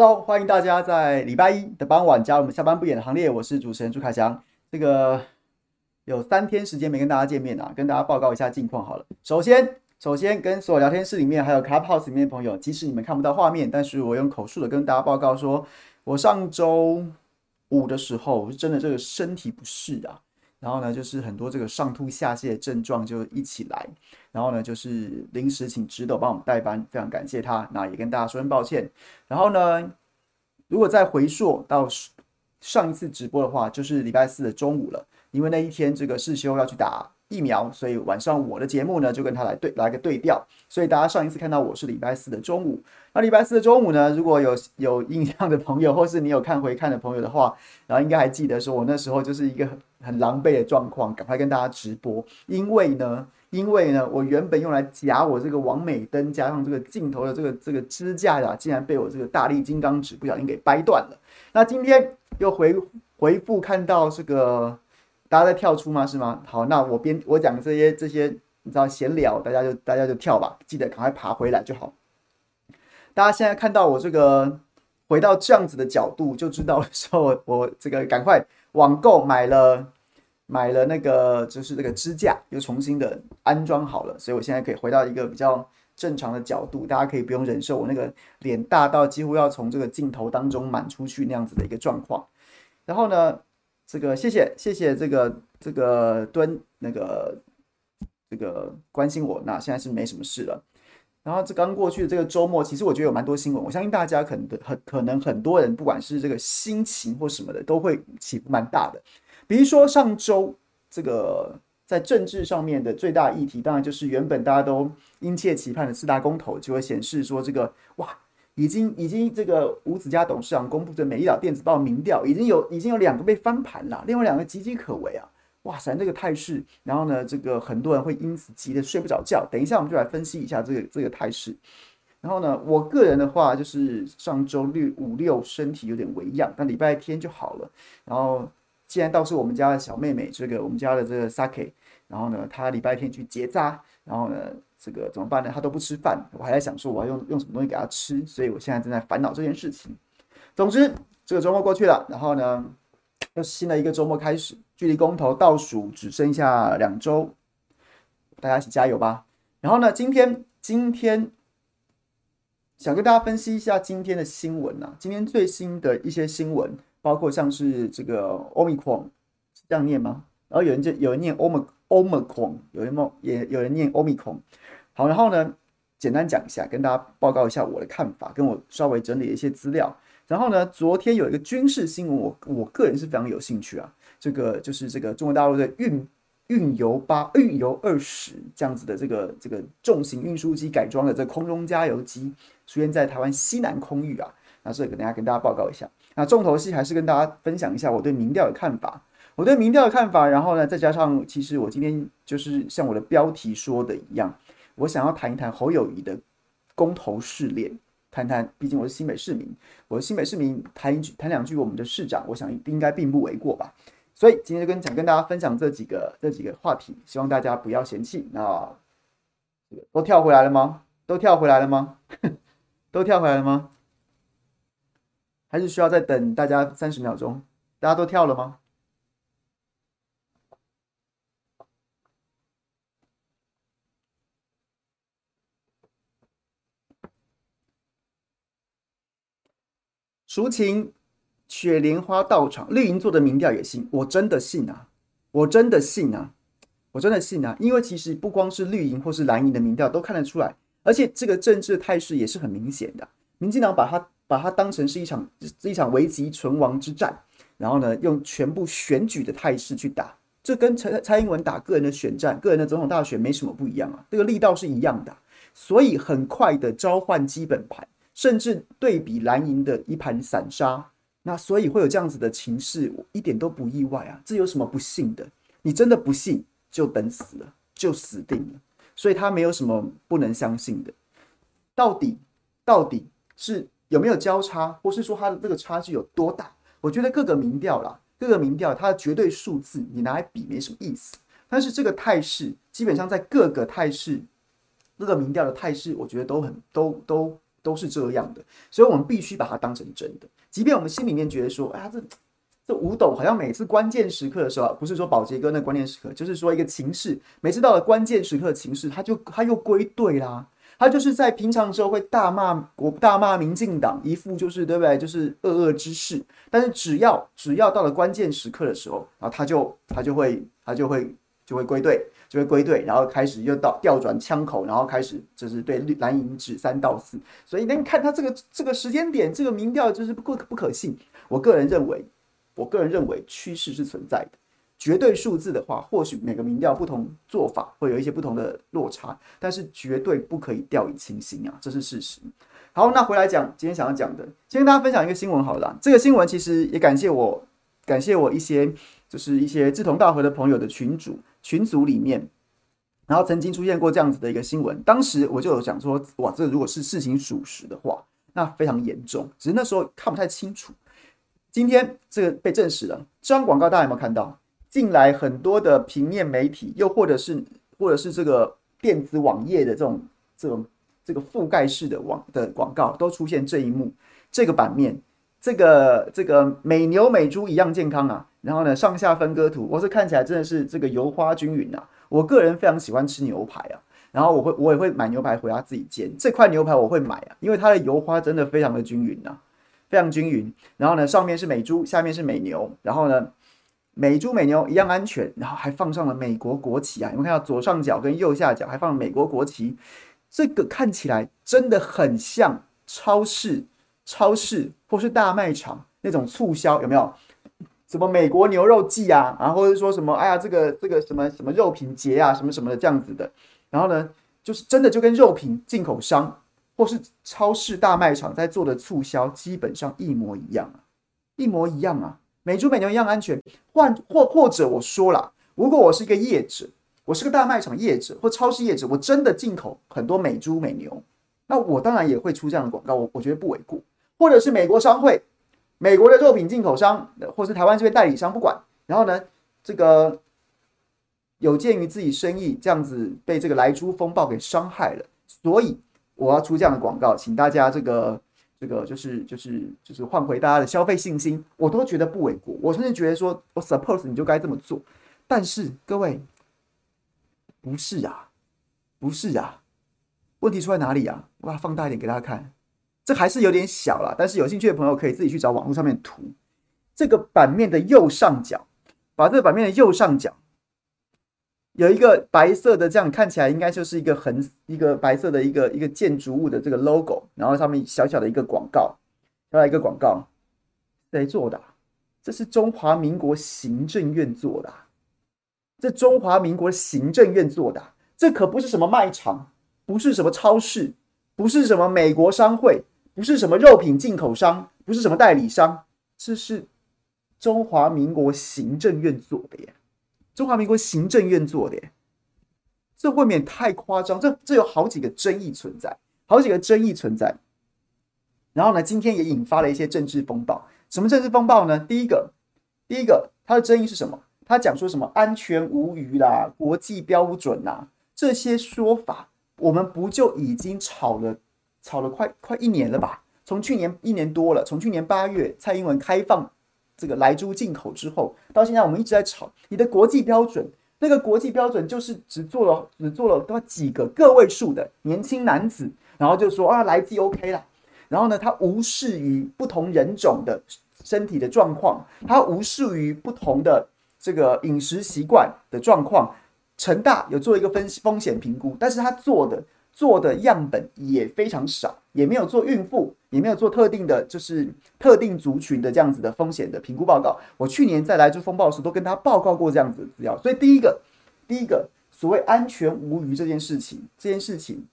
Hello，欢迎大家在礼拜一的傍晚加入我们下班不演的行列。我是主持人朱凯翔。这个有三天时间没跟大家见面啊，跟大家报告一下近况好了。首先，首先跟所有聊天室里面还有 Clubhouse 里面的朋友，即使你们看不到画面，但是我用口述的跟大家报告说，我上周五的时候我是真的这个身体不适啊。然后呢，就是很多这个上吐下泻的症状就一起来，然后呢，就是临时请直斗帮我们代班，非常感谢他。那也跟大家说声抱歉。然后呢，如果再回溯到上一次直播的话，就是礼拜四的中午了，因为那一天这个世修要去打疫苗，所以晚上我的节目呢就跟他来对来个对调。所以大家上一次看到我是礼拜四的中午。那礼拜四的中午呢，如果有有印象的朋友，或是你有看回看的朋友的话，然后应该还记得说我那时候就是一个。很狼狈的状况，赶快跟大家直播。因为呢，因为呢，我原本用来夹我这个王美灯加上这个镜头的这个这个支架呀，竟然被我这个大力金刚指不小心给掰断了。那今天又回回复看到这个，大家在跳出吗？是吗？好，那我边我讲这些这些，你知道闲聊，大家就大家就跳吧，记得赶快爬回来就好。大家现在看到我这个回到这样子的角度，就知道说我我这个赶快。网购买了买了那个就是这个支架，又重新的安装好了，所以我现在可以回到一个比较正常的角度，大家可以不用忍受我那个脸大到几乎要从这个镜头当中满出去那样子的一个状况。然后呢，这个谢谢谢谢这个这个蹲那个这个关心我，那现在是没什么事了。然后这刚过去的这个周末，其实我觉得有蛮多新闻。我相信大家可能很可能很多人，不管是这个心情或什么的，都会起伏蛮大的。比如说上周这个在政治上面的最大议题，当然就是原本大家都殷切期盼的四大公投，就会显示说这个哇，已经已经这个吴子嘉董事长公布的《美丽岛电子报》民调，已经有已经有两个被翻盘了，另外两个岌岌可危啊。哇塞，这个态势，然后呢，这个很多人会因此急得睡不着觉。等一下，我们就来分析一下这个这个态势。然后呢，我个人的话就是上周六五六身体有点微恙，但礼拜天就好了。然后既然倒是我们家的小妹妹，这个我们家的这个 Saki，然后呢，她礼拜天去结扎，然后呢，这个怎么办呢？她都不吃饭，我还在想说我要用用什么东西给她吃，所以我现在正在烦恼这件事情。总之，这个周末过去了，然后呢，又新的一个周末开始。距离公投倒数只剩下两周，大家一起加油吧！然后呢，今天今天想跟大家分析一下今天的新闻啊，今天最新的一些新闻，包括像是这个 Omicron 是这样念吗？然后有人就有人念 Omic Omicron，有人梦也有人念 Omicron。好，然后呢，简单讲一下，跟大家报告一下我的看法，跟我稍微整理一些资料。然后呢，昨天有一个军事新闻，我我个人是非常有兴趣啊。这个就是这个中国大陆的运运油八运油二十这样子的这个这个重型运输机改装的这空中加油机出现在台湾西南空域啊，那这个等下跟大家报告一下。那重头戏还是跟大家分享一下我对民调的看法，我对民调的看法，然后呢，再加上其实我今天就是像我的标题说的一样，我想要谈一谈侯友宜的公投试炼，谈谈，毕竟我是新北市民，我是新北市民，谈一句谈两句我们的市长，我想应该并不为过吧。所以今天就跟想跟大家分享这几个这几个话题，希望大家不要嫌弃。那都跳回来了吗？都跳回来了吗？都跳回来了吗？还是需要再等大家三十秒钟？大家都跳了吗？抒情。雪莲花到场，绿营做的民调也信，我真的信啊，我真的信啊，我真的信啊，因为其实不光是绿营或是蓝营的民调都看得出来，而且这个政治态势也是很明显的。民进党把它把它当成是一场一场危急存亡之战，然后呢，用全部选举的态势去打，这跟蔡蔡英文打个人的选战、个人的总统大选没什么不一样啊，这个力道是一样的，所以很快的召唤基本盘，甚至对比蓝营的一盘散沙。那所以会有这样子的情势，我一点都不意外啊！这有什么不信的？你真的不信，就等死了，就死定了。所以他没有什么不能相信的。到底到底是有没有交叉，或是说他的这个差距有多大？我觉得各个民调啦，各个民调它的绝对数字你拿来比没什么意思。但是这个态势基本上在各个态势，各个民调的态势，我觉得都很都都都是这样的，所以我们必须把它当成真的，即便我们心里面觉得说，哎呀，这这吴董好像每次关键时刻的时候，不是说宝杰哥那关键时刻，就是说一个情势，每次到了关键时刻的情势，他就他又归队啦。他就是在平常的时候会大骂国、大骂民进党，一副就是对不对？就是恶恶之势。但是只要只要到了关键时刻的时候，然后他就他就会他就会就会归队，就会归队，然后开始又到调转枪口，然后开始就是对蓝营指三道四。所以那你看他这个这个时间点，这个民调就是不可不可信。我个人认为，我个人认为趋势是存在的。绝对数字的话，或许每个民调不同做法会有一些不同的落差，但是绝对不可以掉以轻心啊，这是事实。好，那回来讲今天想要讲的，先跟大家分享一个新闻好了啦。这个新闻其实也感谢我，感谢我一些就是一些志同道合的朋友的群主群组里面，然后曾经出现过这样子的一个新闻，当时我就有讲说，哇，这如果是事情属实的话，那非常严重，只是那时候看不太清楚。今天这个被证实了，这张广告大家有没有看到？近来很多的平面媒体，又或者是或者是这个电子网页的这种这种这个覆盖式的网的广告，都出现这一幕，这个版面，这个这个美牛美猪一样健康啊，然后呢上下分割图，我是看起来真的是这个油花均匀啊。我个人非常喜欢吃牛排啊，然后我会我也会买牛排回家自己煎，这块牛排我会买啊，因为它的油花真的非常的均匀啊，非常均匀。然后呢上面是美猪，下面是美牛，然后呢。美猪美牛一样安全，然后还放上了美国国旗啊！你们看到左上角跟右下角还放美国国旗，这个看起来真的很像超市、超市或是大卖场那种促销，有没有？什么美国牛肉季啊，然后或者说什么哎呀，这个这个什么什么肉品节啊，什么什么的这样子的。然后呢，就是真的就跟肉品进口商或是超市大卖场在做的促销基本上一模一样啊，一模一样啊。美猪美牛一样安全，换或或者我说了，如果我是一个业者，我是个大卖场业者或超市业者，我真的进口很多美猪美牛，那我当然也会出这样的广告，我我觉得不为过。或者是美国商会，美国的肉品进口商，或是台湾这边代理商，不管，然后呢，这个有鉴于自己生意这样子被这个来猪风暴给伤害了，所以我要出这样的广告，请大家这个。这个就是就是就是换回大家的消费信心，我都觉得不为过。我甚至觉得说，我 suppose 你就该这么做。但是各位，不是啊，不是啊，问题出在哪里啊？我把它放大一点给大家看，这还是有点小啦。但是有兴趣的朋友可以自己去找网络上面图。这个版面的右上角，把这个版面的右上角。有一个白色的，这样看起来应该就是一个横一个白色的一个一个建筑物的这个 logo，然后上面小小的一个广告，再来一个广告，谁做的？这是中华民国行政院做的，这中华民国行政院做的，这可不是什么卖场，不是什么超市，不是什么美国商会，不是什么肉品进口商，不是什么代理商，这是中华民国行政院做的耶。中华民国行政院做的耶，这未免太夸张。这这有好几个争议存在，好几个争议存在。然后呢，今天也引发了一些政治风暴。什么政治风暴呢？第一个，第一个，它的争议是什么？他讲说什么安全无虞啦，国际标准呐，这些说法，我们不就已经吵了，吵了快快一年了吧？从去年一年多了，从去年八月蔡英文开放。这个莱猪进口之后，到现在我们一直在吵你的国际标准。那个国际标准就是只做了只做了多几个个位数的年轻男子，然后就说啊来鸡 OK 了。然后呢，他无视于不同人种的身体的状况，他无视于不同的这个饮食习惯的状况。成大有做一个分风险评估，但是他做的。做的样本也非常少，也没有做孕妇，也没有做特定的，就是特定族群的这样子的风险的评估报告。我去年在莱猪风暴时都跟他报告过这样子的资料，所以第一个，第一个所谓安全无虞这件事情，这件事情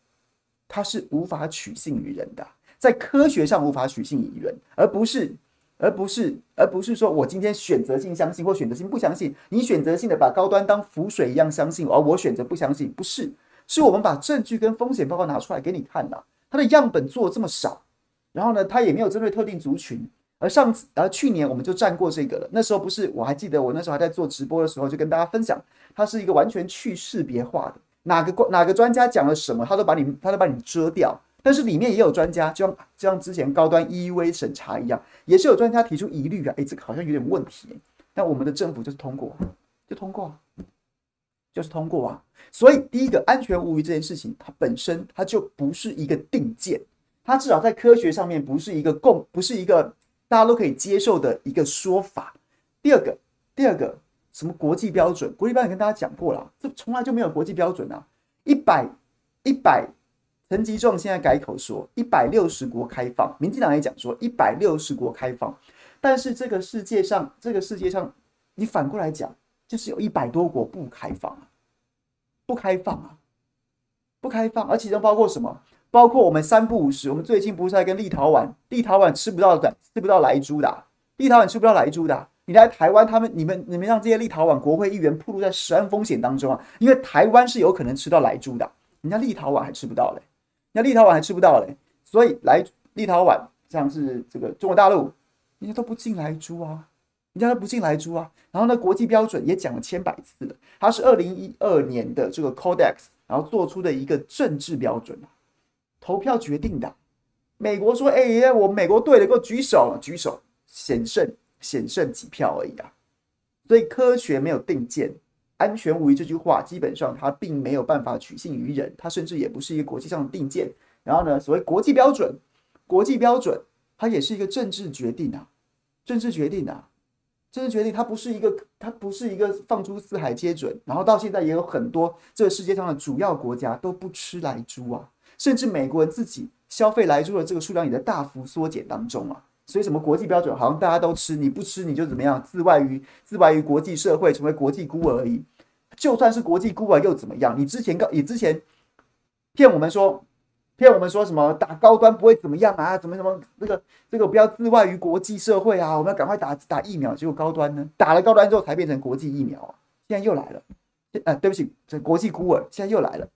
它是无法取信于人的，在科学上无法取信于人，而不是，而不是，而不是说我今天选择性相信或选择性不相信，你选择性的把高端当浮水一样相信，而我选择不相信，不是。是我们把证据跟风险报告拿出来给你看的，它的样本做这么少，然后呢，它也没有针对特定族群。而上次，而去年我们就占过这个了。那时候不是，我还记得我那时候还在做直播的时候，就跟大家分享，它是一个完全去识别化的，哪个哪个专家讲了什么，他都把你他都把你遮掉，但是里面也有专家，就像就像之前高端 EUA 审查一样，也是有专家提出疑虑啊。诶，这个好像有点问题。但我们的政府就是通过，就通过，就是通过啊。所以第一个安全无虞这件事情，它本身它就不是一个定见，它至少在科学上面不是一个共，不是一个大家都可以接受的一个说法。第二个，第二个什么国际标准？国际标准跟大家讲过了，这从来就没有国际标准啊。一百一百。陈吉仲现在改口说一百六十国开放，民进党也讲说一百六十国开放，但是这个世界上，这个世界上，你反过来讲，就是有一百多国不开放啊，不开放啊，不开放，而其中包括什么？包括我们三不五时，我们最近不是在跟立陶宛，立陶宛吃不到的，吃不到莱猪的，立陶宛吃不到莱猪的，你来台湾，他们你们你们让这些立陶宛国会议员暴露在食安风险当中啊，因为台湾是有可能吃到莱猪的，人家立陶宛还吃不到嘞。人家立陶宛还吃不到嘞，所以来立陶宛像是这个中国大陆，人家都不进莱猪啊，人家都不进莱猪啊。然后呢，国际标准也讲了千百次了，它是二零一二年的这个 Codex，然后做出的一个政治标准，投票决定的。美国说：“哎，我美国对的，给我举手，举手，险胜，险胜几票而已啊。”所以科学没有定见。安全无虞这句话，基本上它并没有办法取信于人，它甚至也不是一个国际上的定见。然后呢，所谓国际标准，国际标准它也是一个政治决定啊，政治决定啊，政治决定，它不是一个，它不是一个放诸四海皆准。然后到现在也有很多这个世界上的主要国家都不吃莱猪啊，甚至美国人自己消费莱猪的这个数量也在大幅缩减当中啊。所以什么国际标准好像大家都吃，你不吃你就怎么样，自外于自外于国际社会，成为国际孤儿而已。就算是国际孤儿又怎么样？你之前告你之前骗我们说骗我们说什么打高端不会怎么样啊？怎么怎么这个这个不要自外于国际社会啊？我们要赶快打打疫苗。结果高端呢，打了高端之后才变成国际疫苗啊！现在又来了，呃，对不起，这国际孤儿现在又来了。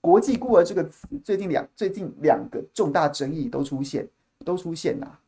国际孤儿这个词最近两最近两个重大争议都出现都出现了。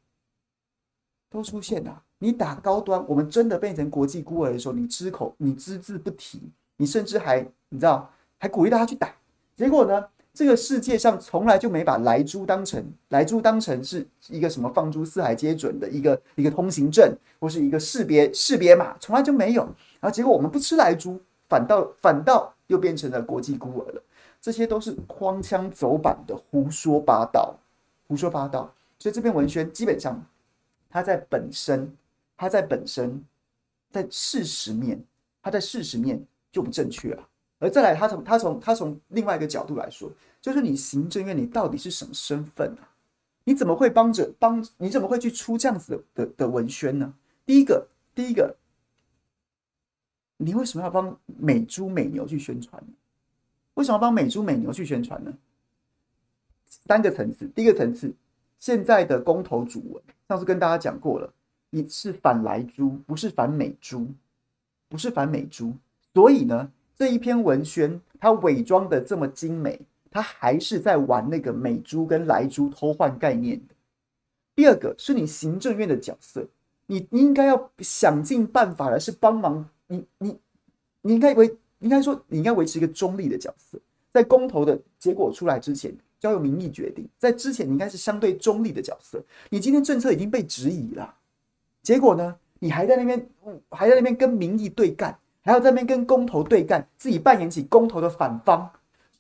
都出现了。你打高端，我们真的变成国际孤儿的时候，你只口你只字不提，你甚至还你知道还鼓励大家去打。结果呢，这个世界上从来就没把莱猪当成莱猪当成是一个什么放诸四海皆准的一个一个通行证或是一个识别识别码，从来就没有。然后结果我们不吃莱猪，反倒反倒又变成了国际孤儿了。这些都是荒腔走板的胡说八道，胡说八道。所以这篇文宣基本上。它在本身，它在本身，在事实面，它在事实面就不正确了。而再来，他从他从他从另外一个角度来说，就是你行政院，你到底是什么身份啊？你怎么会帮着帮？你怎么会去出这样子的的，文宣呢？第一个，第一个，你为什么要帮美猪美牛去宣传呢？为什么帮美猪美牛去宣传呢？三个层次，第一个层次。现在的公投主文，上次跟大家讲过了，你是反莱猪，不是反美猪，不是反美猪。所以呢，这一篇文宣，它伪装的这么精美，它还是在玩那个美猪跟莱猪偷换概念的。第二个是你行政院的角色，你你应该要想尽办法的是帮忙你你你应该维应该说你应该维持一个中立的角色，在公投的结果出来之前。交由民意决定，在之前你应该是相对中立的角色。你今天政策已经被质疑了，结果呢，你还在那边，还在那边跟民意对干，还要在那边跟公投对干，自己扮演起公投的反方。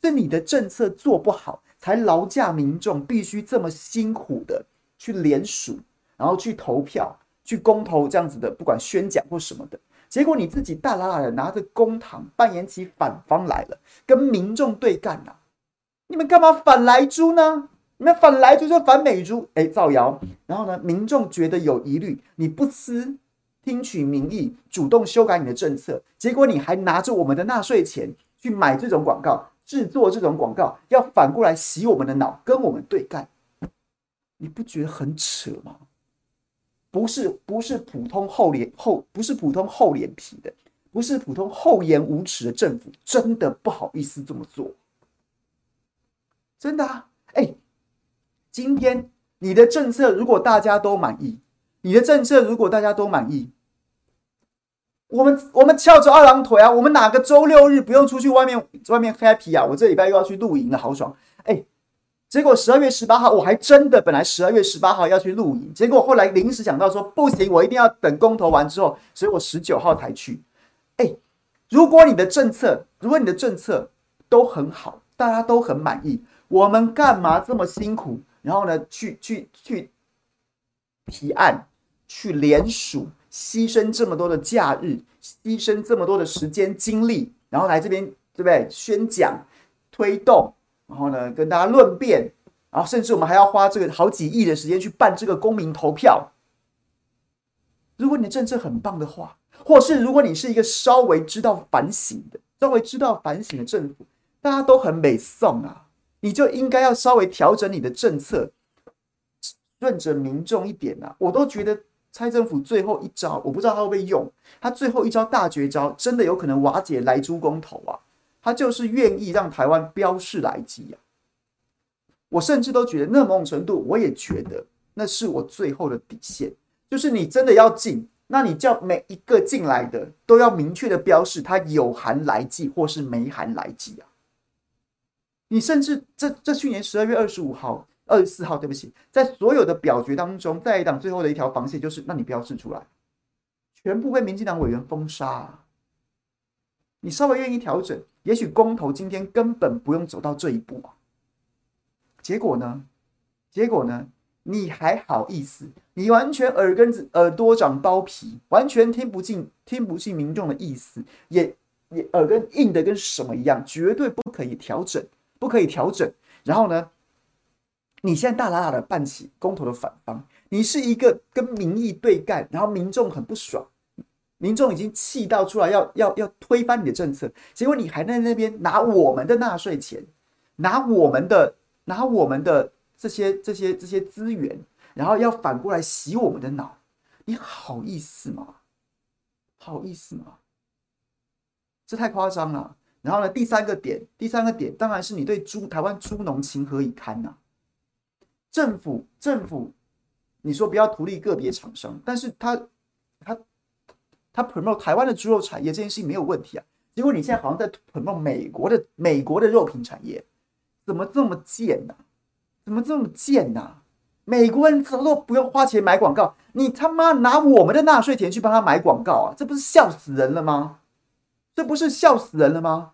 是你的政策做不好，才劳驾民众必须这么辛苦的去联署，然后去投票，去公投这样子的，不管宣讲或什么的。结果你自己大喇喇的拿着公堂，扮演起反方来了，跟民众对干呐、啊。你们干嘛反来猪呢？你们反来猪就反美猪，哎，造谣。然后呢，民众觉得有疑虑，你不思听取民意，主动修改你的政策，结果你还拿着我们的纳税钱去买这种广告，制作这种广告，要反过来洗我们的脑，跟我们对干，你不觉得很扯吗？不是，不是普通厚脸厚，不是普通厚脸皮的，不是普通厚颜无耻的政府，真的不好意思这么做。真的啊，哎，今天你的政策如果大家都满意，你的政策如果大家都满意，我们我们翘着二郎腿啊，我们哪个周六日不用出去外面外面 happy 啊？我这礼拜又要去露营了，好爽！哎，结果十二月十八号，我还真的本来十二月十八号要去露营，结果后来临时想到说不行，我一定要等公投完之后，所以我十九号才去。哎，如果你的政策，如果你的政策都很好，大家都很满意，我们干嘛这么辛苦？然后呢，去去去提案，去联署，牺牲这么多的假日，牺牲这么多的时间精力，然后来这边对不对？宣讲、推动。然后呢，跟大家论辩，然后甚至我们还要花这个好几亿的时间去办这个公民投票。如果你的政策很棒的话，或是如果你是一个稍微知道反省的、稍微知道反省的政府，大家都很美颂啊，你就应该要稍微调整你的政策，顺着民众一点啊。我都觉得蔡政府最后一招，我不知道他会不会用，他最后一招大绝招，真的有可能瓦解莱猪公投啊。他就是愿意让台湾标示莱鸡啊！我甚至都觉得，那某种程度，我也觉得那是我最后的底线。就是你真的要进，那你叫每一个进来的都要明确的标示，它有含莱鸡或是没含莱鸡啊！你甚至这这去年十二月二十五号、二十四号，对不起，在所有的表决当中，在党最后的一条防线就是，那你标示出来，全部被民进党委员封杀。你稍微愿意调整，也许公投今天根本不用走到这一步啊。结果呢？结果呢？你还好意思？你完全耳根子耳朵长包皮，完全听不进听不进民众的意思，也也耳根硬的跟什么一样，绝对不可以调整，不可以调整。然后呢？你现在大喇喇的办起公投的反方，你是一个跟民意对干，然后民众很不爽。民众已经气到出来要要要推翻你的政策，结果你还在那边拿我们的纳税钱，拿我们的拿我们的这些这些这些资源，然后要反过来洗我们的脑，你好意思吗？好意思吗？这太夸张了。然后呢，第三个点，第三个点当然是你对猪台湾猪农情何以堪呐？政府政府，你说不要图利个别厂商，但是他他。他 promote 台湾的猪肉产业这件事情没有问题啊，结果你现在好像在 promote 美国的美国的肉品产业，怎么这么贱呢、啊？怎么这么贱呢、啊？美国人怎么都不用花钱买广告，你他妈拿我们的纳税钱去帮他买广告啊？这不是笑死人了吗？这不是笑死人了吗？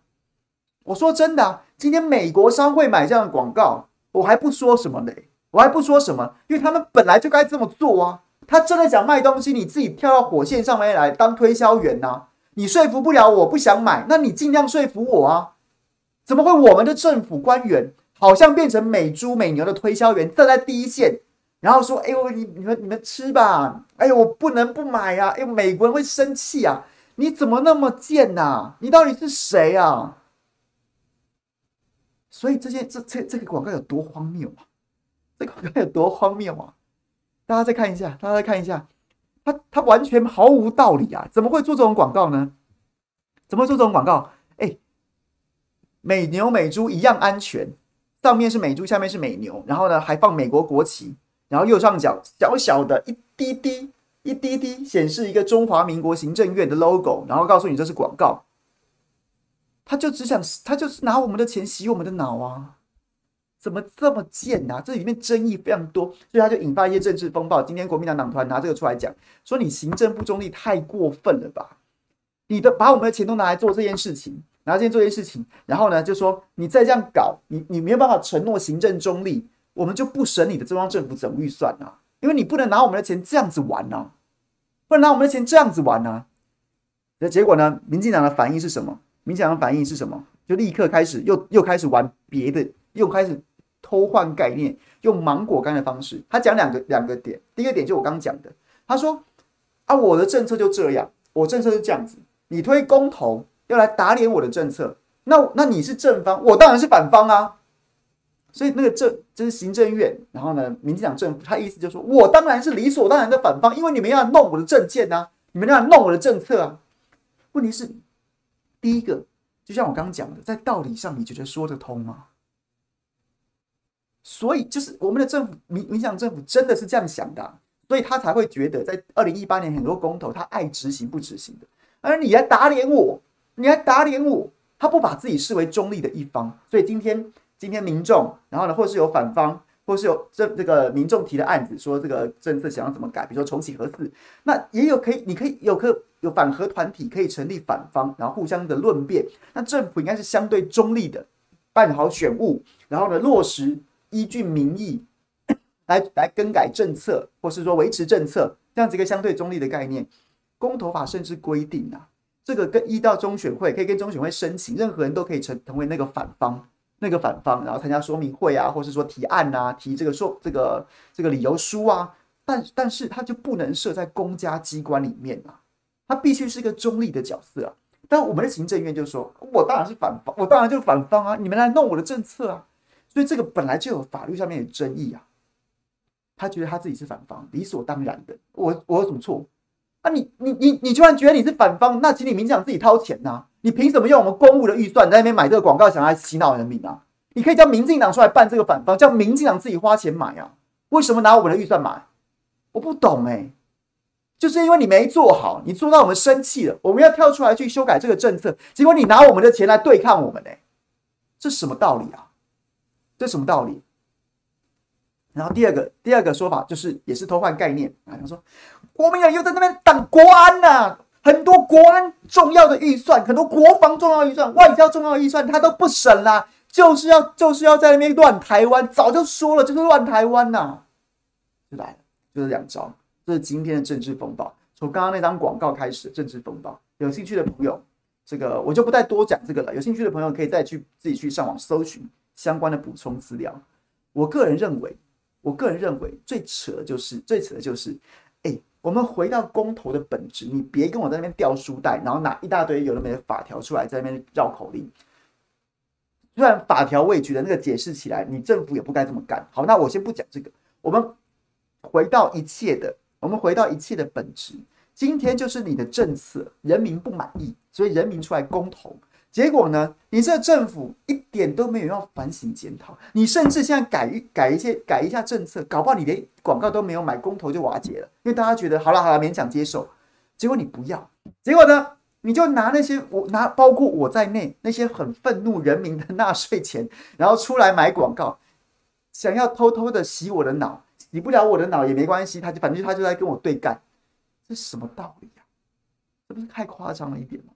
我说真的，今天美国商会买这样的广告，我还不说什么嘞，我还不说什么，因为他们本来就该这么做啊。他真的想卖东西，你自己跳到火线上面来当推销员呐、你说服不了我，不想买，那你尽量说服我啊！怎么会我们的政府官员好像变成美猪美牛的推销员，站在第一线，然后说：“哎呦，你你们你们吃吧！哎呦，我不能不买呀、啊！哎呦，美国人会生气啊！你怎么那么贱呐、你到底是谁啊？”所以这些这这这个广告有多荒谬啊？这广告有多荒谬啊？大家再看一下，大家再看一下，他他完全毫无道理啊！怎么会做这种广告呢？怎么做这种广告？哎，美牛美猪一样安全，上面是美猪，下面是美牛，然后呢还放美国国旗，然后右上角小小的一滴滴一滴滴显示一个中华民国行政院的 logo，然后告诉你这是广告。他就只想，他就是拿我们的钱洗我们的脑啊！怎么这么贱呐、这里面争议非常多，所以他就引发一些政治风暴。今天国民党党团拿这个出来讲，说你行政不中立太过分了吧？你的把我们的钱都拿来做这件事情，拿这件做这件事情，然后呢就说你再这样搞，你你没有办法承诺行政中立，我们就不审你的中央政府总预算啊，因为你不能拿我们的钱这样子玩呐、不能拿我们的钱这样子玩呐、那结果呢？民进党的反应是什么？民进党的反应是什么？就立刻开始又又开始玩别的，又开始。偷换概念，用芒果干的方式。他讲两个两个点，第一个点就我刚刚讲的，他说啊，我的政策就这样，我政策是这样子，你推公投要来打脸我的政策，那那你是正方，我当然是反方啊。所以那个政就是行政院，然后呢，民进党政府，他意思就是说我当然是理所当然的反方，因为你们要弄我的政见、啊，你们要弄我的政策啊。问题是，第一个就像我刚刚讲的，在道理上你觉得说得通吗？所以就是我们的政府，民民进党政府真的是这样想的，所以他才会觉得在二零一八年很多公投，他爱执行不执行的，而你还打脸我，你还打脸我，他不把自己视为中立的一方，所以今天今天民众，然后呢，或是有反方，或是有这这个民众提的案子，说这个政策想要怎么改，比如说重启核四，那也有可以，你可以有可有反核团体可以成立反方，然后互相的论辩。那政府应该是相对中立的，办好选务，然后呢，落实依据民意 来来更改政策，或是说维持政策，这样子一个相对中立的概念。公投法甚至规定啊，这个跟一到中选会可以跟中选会申请，任何人都可以成成为那个反方。那个反方，然后参加说明会啊，或是说提案啊，提这个说这个这个理由书啊，但但是他就不能设在公家机关里面啊，他必须是一个中立的角色啊。但我们的行政院就说，我当然是反方，我当然就是反方啊，你们来弄我的政策啊，所以这个本来就有法律上面的争议啊。他觉得他自己是反方，理所当然的，我我有什么错啊？你你你你居然觉得你是反方，那请你民进党自己掏钱呐、你凭什么用我们公务的预算在那边买这个广告，想来洗脑人民啊？你可以叫民进党出来办这个反方，叫民进党自己花钱买啊？为什么拿我们的预算买？我不懂哎、就是因为你没做好，你做到我们生气了，我们要跳出来去修改这个政策，结果你拿我们的钱来对抗我们呢、欸？这什么道理啊？这什么道理？然后第二个第二个说法就是也是偷换概念啊，他说国民党又在那边挡国安呐、很多国安重要的预算，很多国防重要预算、外交重要预算，他都不审啦，就是要就是要在那边乱台湾。早就说了，就是乱台湾呐，就来了，就是两招。这是今天的政治风暴，从刚刚那张广告开始，政治风暴。有兴趣的朋友，这个我就不再多讲这个了。有兴趣的朋友可以再去自己去上网搜寻相关的补充资料。我个人认为，我个人认为最扯的就是最扯的就是。我们回到公投的本质，你别跟我在那边掉书袋，然后拿一大堆有的没的法条出来，在那边绕口令。虽然法条我也觉得那个解释起来，你政府也不该这么干。好，那我先不讲这个，我们回到一切的，我们回到一切的本质。今天就是你的政策，人民不满意，所以人民出来公投。结果呢？你这个政府一点都没有要反省检讨，你甚至现在改一改一些改一下政策，搞不好你连广告都没有买，公投就瓦解了，因为大家觉得好了好了，勉强接受。结果你不要，结果呢？你就拿那些我拿包括我在内那些很愤怒人民的纳税钱，然后出来买广告，想要偷偷的洗我的脑，洗不了我的脑也没关系，他就反正他就在跟我对干，这什么道理呀？这不是太夸张了一点吗？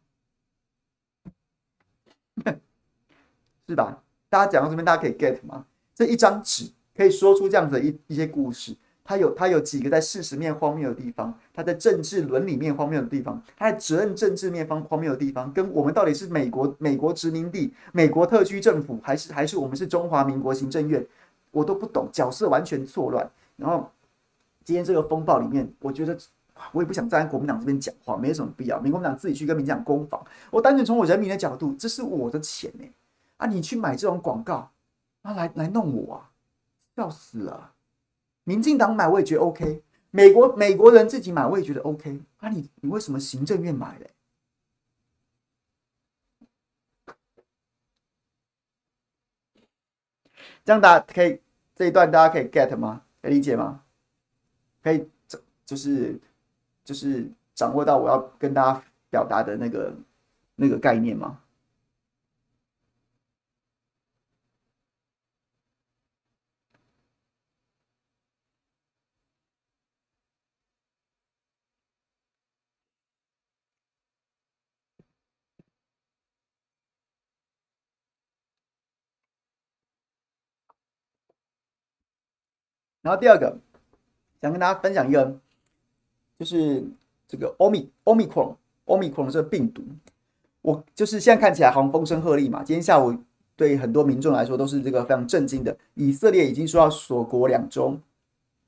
是吧？大家讲到这边，大家可以 get 吗？这一张纸可以说出这样子的一一些故事。它有它有几个在事实面荒谬的地方，它在政治伦理面荒谬的地方，它在责任政治面方荒谬的地方，跟我们到底是美国美国殖民地、美国特区政府，还是还是我们是中华民国行政院，我都不懂，角色完全错乱。然后今天这个风暴里面，我觉得。我也不想站在国民党这边讲话，没什么必要。民国党自己去跟民进党攻防。我单纯从我人民的角度，这是我的钱呢、啊，你去买这种广告，啊，来来弄我啊，笑死了。民进党买我也觉得 OK，美国美国人自己买我也觉得 OK，啊你，你你为什么行政院买嘞？这样大家可以这一段大家可以 get 吗？可以理解吗？可以，就是。就是掌握到我要跟大家表达的那个那个概念吗？然后第二个，想跟大家分享一个。就是这个欧米欧米克隆欧米克隆这个病毒，我就是现在看起来好像风声鹤唳嘛。今天下午对很多民众来说都是这个非常震惊的。以色列已经说要锁国两周，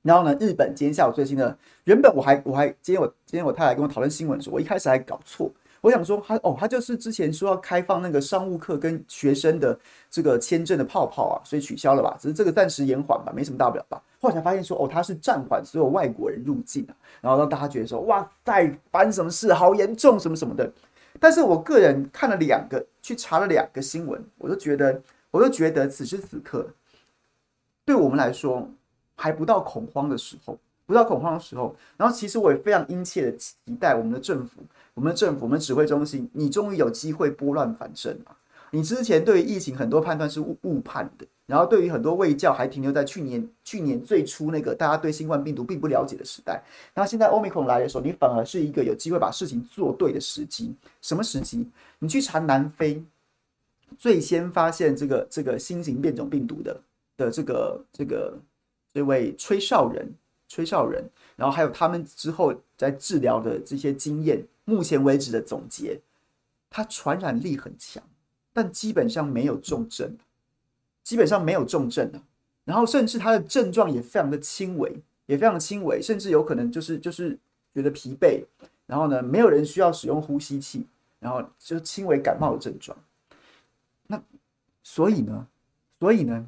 然后呢，日本今天下午最新的，原本我还我还今天我今天我太太跟我讨论新闻的时候，我一开始还搞错。我想说他哦，他就是之前说要开放那个商务客跟学生的这个签证的泡泡啊，所以取消了吧？只是这个暂时延缓吧，没什么大不了吧？后来才发现说哦，他是暂缓所有外国人入境啊，然后让大家觉得说哇塞，发生什么事？好严重什么什么的。但是我个人看了两个，去查了两个新闻，我就觉得，我就觉得此时此刻，对我们来说还不到恐慌的时候，不到恐慌的时候。然后其实我也非常殷切的期待我们的政府。我们的政府，我们指挥中心，你终于有机会拨乱反正了。你之前对于疫情很多判断是误误判的，然后对于很多卫教还停留在去年去年最初那个大家对新冠病毒并不了解的时代。那现在 Omicron 来的时候，你反而是一个有机会把事情做对的时机。什么时机？你去查南非最先发现这个这个新型变种病毒的的这个这个这位吹哨人，吹哨人，然后还有他们之后在治疗的这些经验，目前为止的总结。它传染力很强，但基本上没有重症，基本上没有重症的。然后甚至它的症状也非常的轻微，也非常的轻微，甚至有可能就是就是觉得疲惫。然后呢，没有人需要使用呼吸器，然后就轻微感冒的症状。那所以呢，所以呢，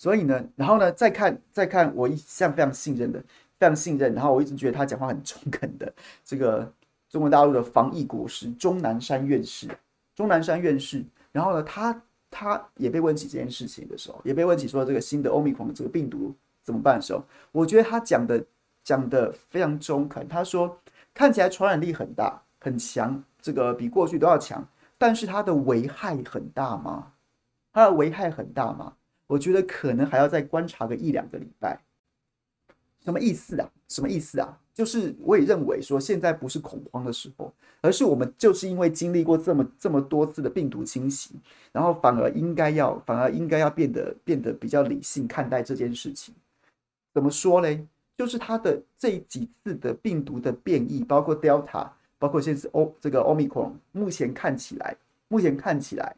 所以呢，然后呢，再看再看我一向非常信任的，非常信任，然后我一直觉得他讲话很中肯的这个。中国大陆的防疫国师钟南山院士，钟南山院士，然后呢，他他也被问起这件事情的时候，也被问起说这个新的欧米狂这个病毒怎么办的时候，我觉得他讲的讲的非常中肯。他说看起来传染力很大很强，这个比过去都要强，但是它的危害很大吗？它的危害很大吗？我觉得可能还要再观察个一两个礼拜。什么意思啊？什么意思啊？就是我也认为说，现在不是恐慌的时候，而是我们就是因为经历过这么这么多次的病毒侵袭，然后反而应该要反而应该要变得变得比较理性看待这件事情。怎么说嘞？就是它的这几次的病毒的变异，包括 Delta，包括现在是 O 这个 Omicron，目前看起来目前看起来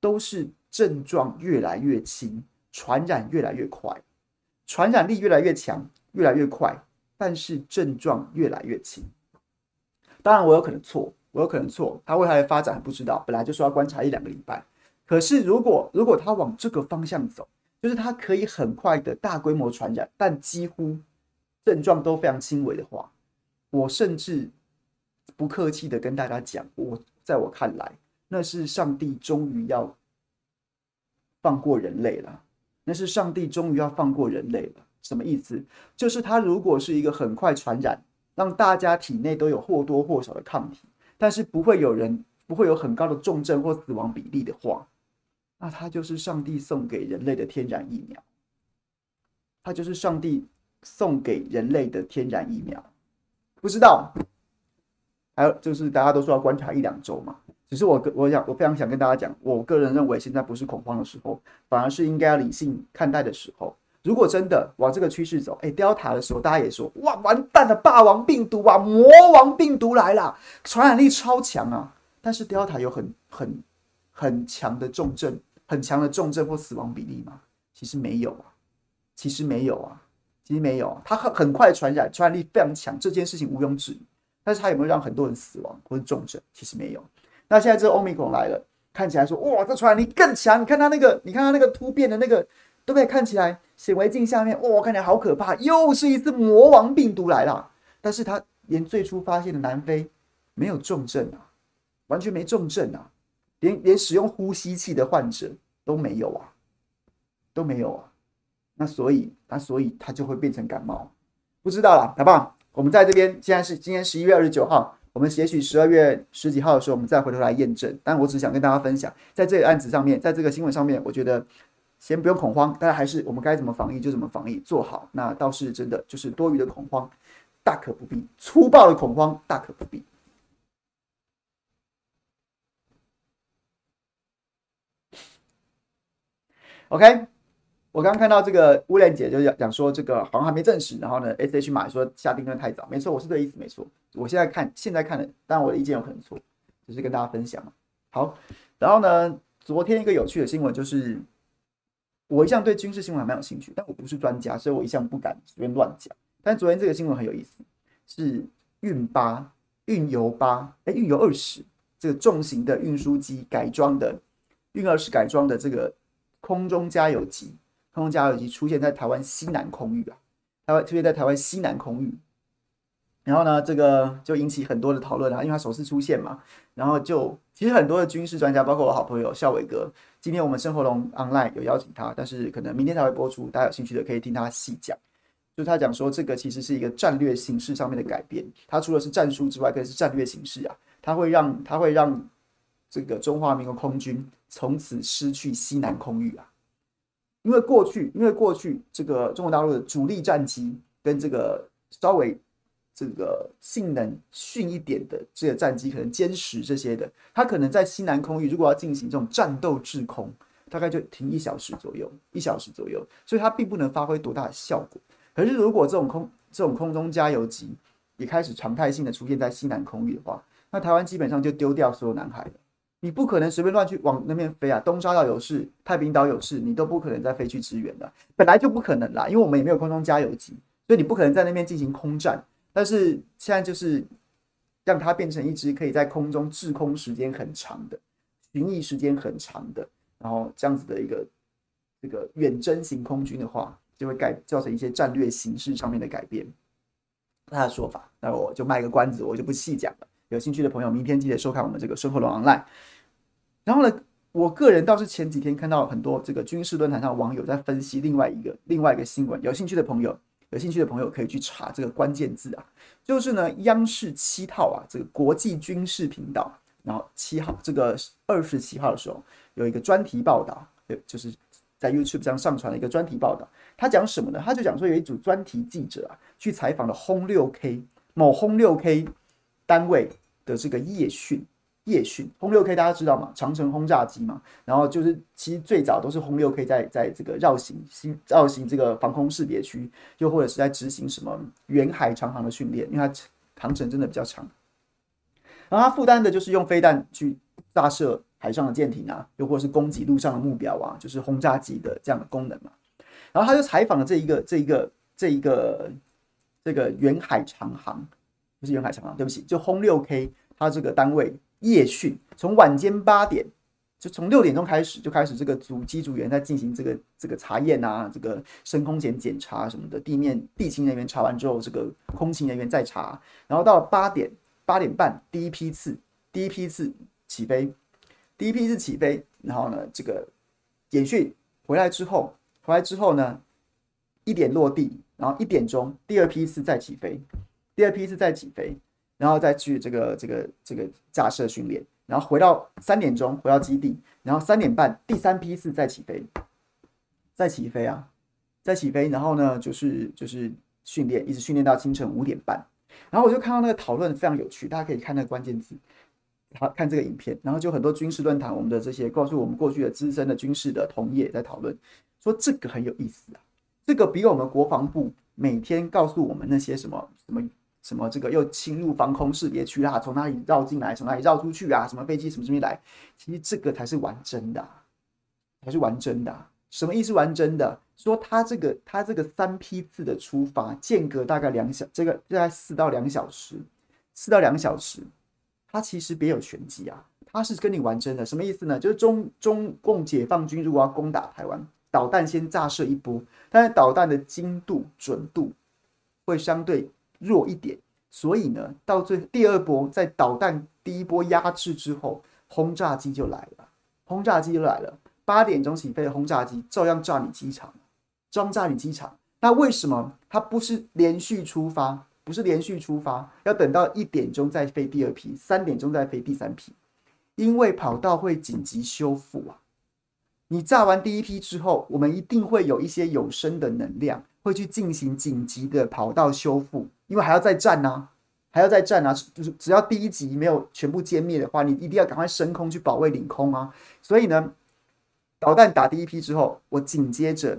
都是症状越来越轻，传染越来越快，传染力越来越强，越来越快。但是症状越来越轻，当然我有可能错，我有可能错，它未来的发展还不知道，本来就说要观察一两个礼拜。可是如果如果它往这个方向走，就是它可以很快的大规模传染，但几乎症状都非常轻微的话，我甚至不客气的跟大家讲，我在我看来，那是上帝终于要放过人类了，那是上帝终于要放过人类了。什么意思？就是它如果是一个很快传染，让大家体内都有或多或少的抗体，但是不会有人不会有很高的重症或死亡比例的话，那它就是上帝送给人类的天然疫苗。它就是上帝送给人类的天然疫苗。不知道，还有就是大家都说要观察一两周嘛。只是我跟我想我非常想跟大家讲，我个人认为现在不是恐慌的时候，反而是应该要理性看待的时候。如果真的往这个趋势走，哎，Delta 的时候，大家也说，哇，完蛋了，霸王病毒啊，魔王病毒来了，传染力超强啊。但是 Delta 有很很很强的重症，很强的重症或死亡比例吗？其实没有啊，其实没有啊，其实没有啊。它很很快传染，传染力非常强，这件事情毋庸置疑。但是它有没有让很多人死亡或者重症？其实没有。那现在这个 Omicron 来了，看起来说，哇，这传染力更强。你看它那个，你看它那个突变的那个。对不对？看起来显微镜下面，哇、看起来好可怕，又是一次魔王病毒来了。但是它连最初发现的南非没有重症啊，完全没重症啊，连连使用呼吸器的患者都没有啊，都没有啊。那所以，那所以它就会变成感冒，不知道了，好不好？我们在这边，现在是今天十一月二十九号，我们也许十二月十几号的时候，我们再回头来验证。但我只想跟大家分享，在这个案子上面，在这个新闻上面，我觉得。先不用恐慌，但还是我们该怎么防疫就怎么防疫，做好。那倒是真的，就是多余的恐慌，大可不必；粗暴的恐慌，大可不必。OK，我刚看到这个乌莲姐就讲讲说，这个好像还没证实。然后呢，SH 码说下定论太早，没错，我是这个意思，没错。我现在看，现在看的，当然我的意见有可能错，只是跟大家分享。好，然后呢，昨天一个有趣的新闻就是。我一向对军事新闻还蛮有兴趣，但我不是专家，所以我一向不敢随便乱讲。但昨天这个新闻很有意思，是运八运油八，哎，运油二十这个重型的运输机改装的运二十改装的这个空中加油机，空中加油机出现在台湾西南空域啊，台湾出现在台湾西南空域。然后呢，这个就引起很多的讨论啊，因为它首次出现嘛。然后就其实很多的军事专家，包括我好朋友孝伟哥，今天我们生活龙 online 有邀请他，但是可能明天才会播出，大家有兴趣的可以听他细讲。就他讲说，这个其实是一个战略形势上面的改变，它除了是战术之外，更是战略形势啊。它会让它会让这个中华民国空军从此失去西南空域啊。因为过去，因为过去这个中国大陆的主力战机跟这个稍微这个性能逊一点的这个战机，可能歼十这些的，它可能在西南空域如果要进行这种战斗制空，大概就停一小时左右，一小时左右，所以它并不能发挥多大的效果。可是如果这种空这种空中加油机也开始常态性的出现在西南空域的话，那台湾基本上就丢掉所有南海了。你不可能随便乱去往那边飞啊！东沙岛有事，太平岛有事，你都不可能再飞去支援的，本来就不可能啦，因为我们也没有空中加油机，所以你不可能在那边进行空战。但是现在就是让它变成一支可以在空中滞空时间很长的、巡弋时间很长的，然后这样子的一个这个远征型空军的话，就会改造成一些战略形式上面的改变。他的说法，那我就卖个关子，我就不细讲了。有兴趣的朋友，明天记得收看我们这个生活龙 online。然后呢，我个人倒是前几天看到很多这个军事论坛上网友在分析另外一个另外一个新闻。有兴趣的朋友，有兴趣的朋友可以去查这个关键字啊，就是呢，央视七套啊，这个国际军事频道，然后七号这个二十七号的时候有一个专题报道，就是在 YouTube 上上传了一个专题报道。他讲什么呢？他就讲说有一组专题记者啊，去采访了轰六 K 某轰六 K 单位的这个夜训。夜训轰六 K 大家知道吗？长城轰炸机嘛，然后就是其实最早都是轰六 K 在在这个绕行新绕行这个防空识别区，又或者是在执行什么远海长航的训练，因为它航程真的比较长。然后它负担的就是用飞弹去炸射海上的舰艇啊，又或者是攻击陆上的目标啊，就是轰炸机的这样的功能嘛。然后他就采访了这一个这一个这一个这个远海长航，不是远海长航，对不起，就轰六 K 它这个单位。夜训从晚间八点，就从六点钟开始就开始，这个组机组员在进行这个这个查验啊，这个升空前检查什么的，地面地勤人员查完之后，这个空勤人员再查，然后到八点八点半第一批次第一批次起飞，第一批次起飞，然后呢这个演训回来之后，回来之后呢一点落地，然后一点钟第二批次再起飞，第二批次再起飞。然后再去这个这个这个架设训练，然后回到三点钟回到基地，然后三点半第三批次再起飞，再起飞啊，再起飞，然后呢就是就是训练，一直训练到清晨五点半，然后我就看到那个讨论非常有趣，大家可以看那个关键字，好看这个影片，然后就很多军事论坛，我们的这些告诉我们过去的资深的军事的同业在讨论，说这个很有意思啊，这个比我们国防部每天告诉我们那些什么什么。什么这个又侵入防空识别区啦？从哪里绕进来？从哪里绕出去啊？什么飞机什么什么来？其实这个才是玩真的啊，才是玩真的。什么意思？玩真的？说他这个他这个三批次的出发间隔大概两小，这个大概四到两小时，四到两小时，他其实别有玄机啊。他是跟你玩真的，什么意思呢？就是中中共解放军如果要攻打台湾，导弹先炸射一波，但是导弹的精度准度会相对。弱一点，所以呢，到最第二波在导弹第一波压制之后，轰炸机就来了，轰炸机就来了。八点钟起飞的轰炸机照样炸你机场，照样炸你机场。那为什么它不是连续出发？不是连续出发，要等到一点钟再飞第二批，三点钟再飞第三批，因为跑道会紧急修复啊。你炸完第一批之后，我们一定会有一些有生的能量会去进行紧急的跑道修复。因为还要再战呐、还要再战啊！就是只要第一集没有全部歼灭的话，你一定要赶快升空去保卫领空啊！所以呢，导弹打第一批之后，我紧接着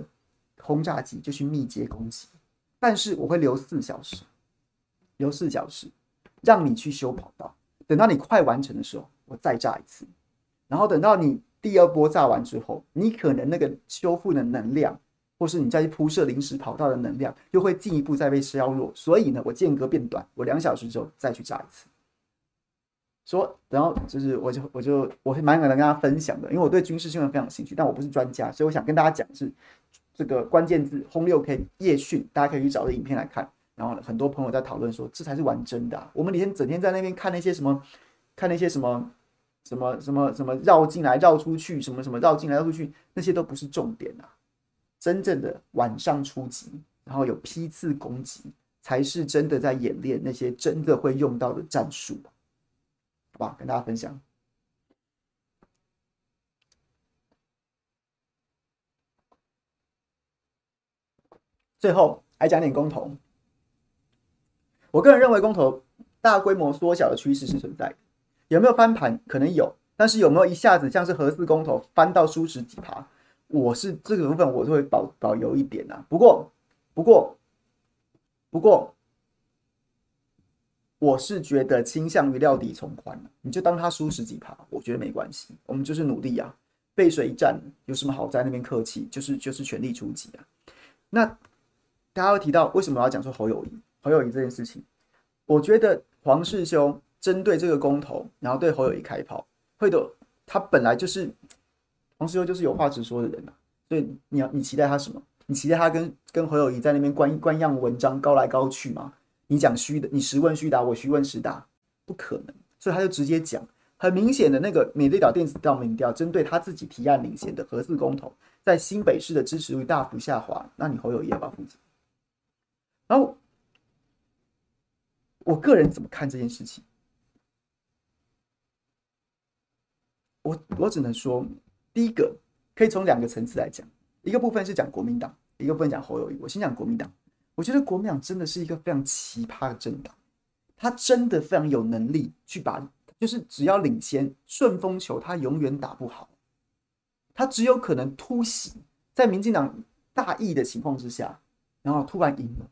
轰炸机就去密接攻击，但是我会留四小时，留四小时让你去修跑道，等到你快完成的时候，我再炸一次，然后等到你第二波炸完之后，你可能那个修复的能量。或是你再去铺设临时跑道的能量，又会进一步再被削弱。所以呢，我间隔变短，我两小时之后再去炸一次。说，然后就是我就我就我是蛮可能跟大家分享的，因为我对军事新闻非常有兴趣，但我不是专家，所以我想跟大家讲是这个关键字轰六 K 夜训，大家可以去找这影片来看。然后很多朋友在讨论说，这才是玩真的。我们每天整天在那边看那些什么，看那些什么什么什么什么绕进来绕出去，什么什么绕进来绕出去，那些都不是重点啊。真正的晚上出击，然后有批次攻击，才是真的在演练那些真的会用到的战术，好吧？跟大家分享。最后，还讲点公投。我个人认为，公投大规模缩小的趋势是存在。有没有翻盘？可能有，但是有没有一下子像是核四公投翻到舒十几趴？我是这个部分我是会保保留一点啊。不过，不过，不过，我是觉得倾向于料敌从宽，你就当他输十几趴，我觉得没关系。我们就是努力啊，背水一战，有什么好在那边客气？就是就是全力出击啊。那大家会提到为什么要讲说侯友谊？侯友谊这件事情，我觉得黄世修针对这个公投，然后对侯友谊开炮，会的，他本来就是黄世修就是有话直说的人啊，所以你要你期待他什么？你期待他跟跟侯友宜在那边官官样文章高来高去吗？你讲虚的，你实问虚答，我虚问实答，不可能，所以他就直接讲，很明显的那个美丽岛电子报民调，针对他自己提案领先的核四公投，在新北市的支持率大幅下滑，那你侯友宜要不要负责？然后。我个人怎么看这件事情？我我只能说，第一个可以从两个层次来讲，一个部分是讲国民党，一个部分讲侯友谊。我先讲国民党，我觉得国民党真的是一个非常奇葩的政党，他真的非常有能力去把，就是只要领先顺风球，他永远打不好，他只有可能突袭，在民进党大意的情况之下，然后突然赢了。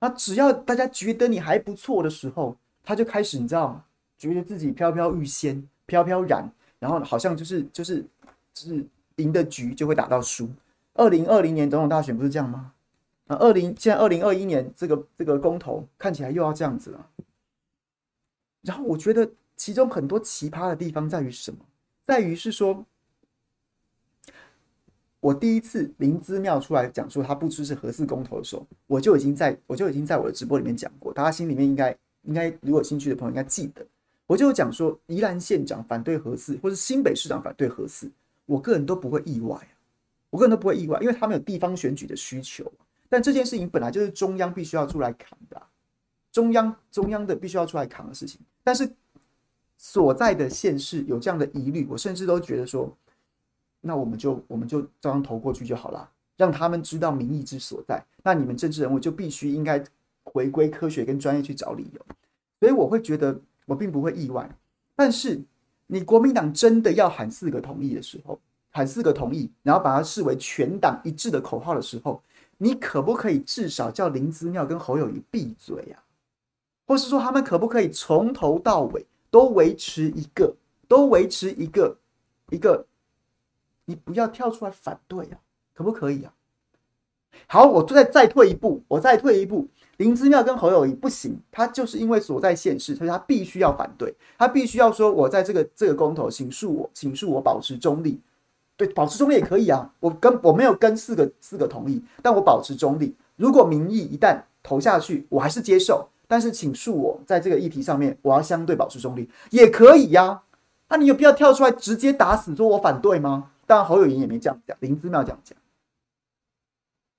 那只要大家觉得你还不错的时候，他就开始，你知道吗？觉得自己飘飘欲仙，飘飘然，然后好像就是就是是赢的局就会打到输。二零二零年总统大选不是这样吗？啊，二零现在二零二一年这个这个公投看起来又要这样子了。然后我觉得其中很多奇葩的地方在于什么？在于是说。我第一次林姿妙出来讲说他不支持核四公投的时候，我就已经在我就已经在我的直播里面讲过，大家心里面应该应该如果有兴趣的朋友应该记得，我就讲说宜兰县长反对核四，或是新北市长反对核四，我个人都不会意外，我个人都不会意外，因为他们有地方选举的需求，但这件事情本来就是中央必须要出来扛的，中央中央的必须要出来扛的事情，但是所在的县市有这样的疑虑，我甚至都觉得说。那我们就我们就照样投过去就好了，让他们知道民意之所在。那你们政治人物就必须应该回归科学跟专业去找理由。所以我会觉得我并不会意外。但是你国民党真的要喊四个同意的时候，喊四个同意，然后把它视为全党一致的口号的时候，你可不可以至少叫林姿妙跟侯友宜闭嘴呀？或是说他们可不可以从头到尾都维持一个，都维持一个一个？你不要跳出来反对啊，可不可以啊？好，我再再退一步，我再退一步。林之妙跟侯友宜不行，他就是因为所在县市，所以他必须要反对，他必须要说，我在这个这个公投，请恕我，请恕我保持中立。对，保持中立也可以啊。我跟我没有跟四个四个同意，但我保持中立。如果民意一旦投下去，我还是接受，但是请恕我在这个议题上面，我要相对保持中立，也可以呀、啊。那你有必要跳出来直接打死说我反对吗？当然，侯友宜也没这样讲，林之妙这样讲，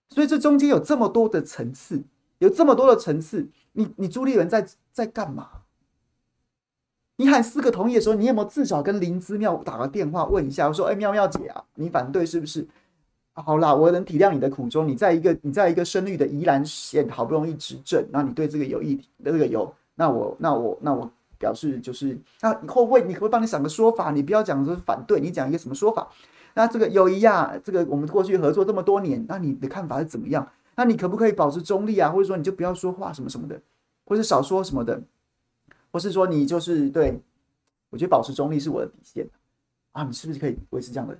所以这中间有这么多的层次，有这么多的层次，你你朱立伦在在干嘛？你喊四个同意的时候，你有没有至少跟林姿妙打个电话问一下？我说，哎、妙妙姐啊，你反对是不是？好啦，我能体谅你的苦衷。你在一个你在一个深绿的宜兰县好不容易执政，那你对这个有议题，这个有，那我那我那我表示就是，那你会不会你会帮你想个说法？你不要讲说反对，你讲一个什么说法？那这个友谊啊，这个我们过去合作这么多年，那你的看法是怎么样？那你可不可以保持中立啊？或者说你就不要说话什么什么的，或是少说什么的，或是说你就是对，我觉得保持中立是我的底线啊！你是不是可以维持这样的？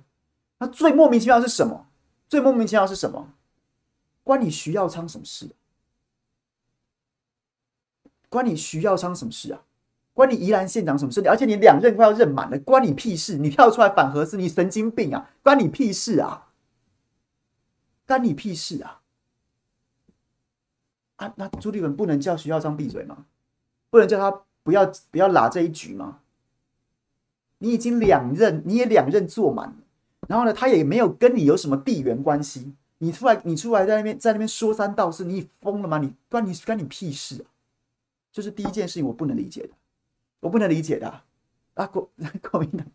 那最莫名其妙是什么？最莫名其妙是什么？关你徐耀昌什么事？关你徐耀昌什么事啊？关你宜兰县长什么事？而且你两任快要任满了，关你屁事！你跳出来反核是，你神经病啊！关你屁事啊！关你屁事啊！啊，那朱立伦不能叫徐耀昌闭嘴吗？不能叫他不要不要拉这一局吗？你已经两任，你也两任做满了，然后呢，他也没有跟你有什么地缘关系，你出来你出来在那边在那边说三道四，你疯了吗？你关你关你屁事啊！就是第一件事情，我不能理解的。我不能理解的啊，国 国民党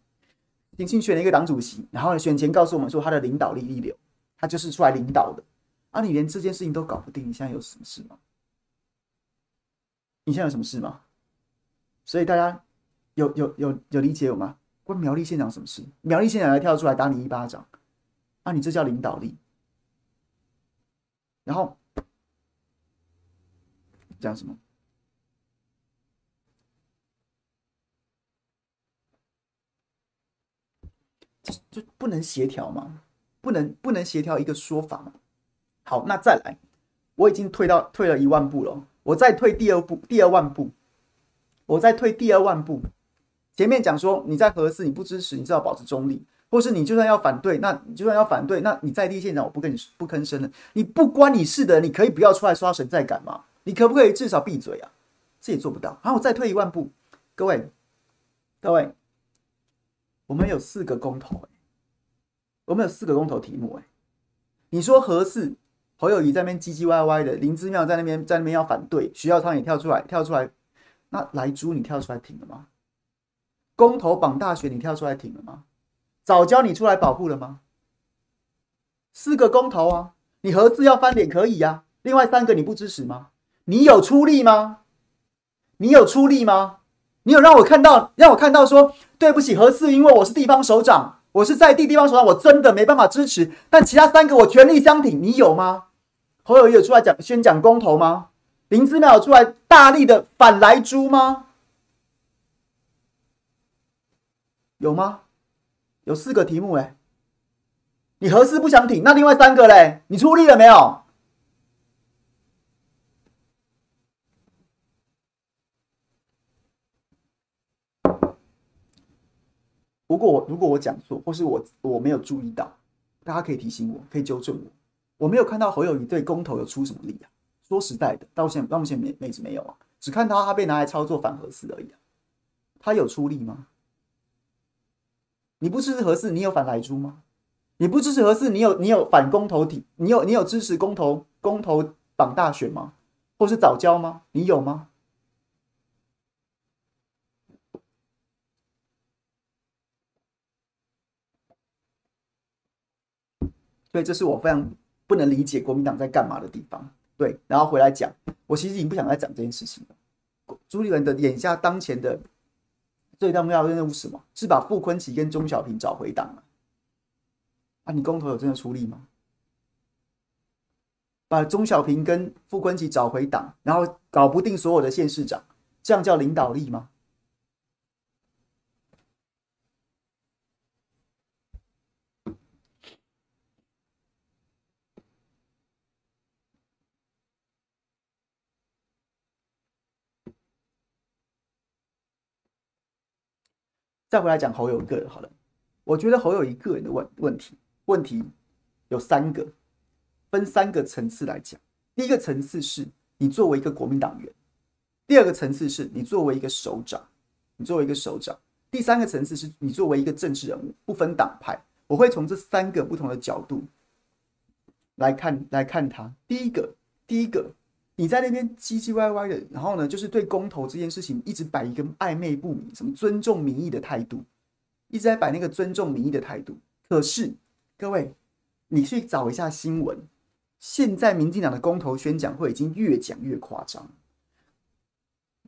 重新选了一个党主席，然后呢选前告诉我们说他的领导力一流，他就是出来领导的。啊，你连这件事情都搞不定，你现在有什么事吗？你现在有什么事吗？所以大家有有有有理解我吗？关苗栗县长什么事？苗栗县长来跳出来打你一巴掌，啊，你这叫领导力。然后讲什么？就不能协调吗？不能不能协调一个说法吗？好，那再来，我已经退到退了一万步了，我再退第二步，第二万步，我再退第二万步。前面讲说你在合适你不支持，你知道保持中立，或是你就算要反对，那你就算要反对，那你在地县长我不跟你不吭声了，你不关你事的，你可以不要出来刷存在感吗？你可不可以至少闭嘴啊？这也做不到。然后我再退一万步，各位，各位，我们有四个公投，欸，我们有四个公投题目，欸，你说合适？侯友宜在那边唧唧歪歪的，林之妙在那边在那边要反对，徐耀昌也跳出来跳出来，那莱猪你跳出来挺了吗？公投绑大选你跳出来挺了吗？早教你出来保护了吗？四个公投啊，你何四要翻脸可以呀、啊，另外三个你不支持吗？你有出力吗？你有出力吗？你有让我看到让我看到说对不起何四，因为我是地方首长，我是在地地方首长，我真的没办法支持，但其他三个我全力相挺，你有吗？侯友宜有出来讲宣讲公投吗？林姿妙有出来大力的反来猪吗？有吗？有四个题目哎，你何事不想挺，那另外三个嘞？你出力了没有？如果我如果我讲错，或是我我没有注意到，大家可以提醒我，可以纠正我。我没有看到侯友宜对公投有出什么力啊？说实在的，到现到目前没没没有啊，只看到他被拿来操作反核四而已啊。他有出力吗？你不支持核四，你有反莱猪吗？你不支持核四，你有你有反公投体？你有你有支持公投公投绑大选吗？或是早教吗？你有吗？所以这是我非常。不能理解国民党在干嘛的地方，对，然后回来讲，我其实已经不想再讲这件事情了。朱立伦的眼下当前的最重要的任务是什么？是把傅昆萁跟钟小平找回党啊？你公投有真的出力吗？把钟小平跟傅昆萁找回党，然后搞不定所有的县市长，这样叫领导力吗？再回来讲侯友一个人好了，我觉得侯友一个人的问问题问题有三个，分三个层次来讲。第一个层次是你作为一个国民党员，第二个层次是你作为一个首长，你作为一个首长，第三个层次是你作为一个政治人物，不分党派。我会从这三个不同的角度来看来看他。第一个，第一个。你在那边唧唧歪歪的，然后呢，就是对公投这件事情一直摆一个暧昧不明、什么尊重民意的态度，一直在摆那个尊重民意的态度。可是，各位，你去找一下新闻，现在民进党的公投宣讲会已经越讲越夸张。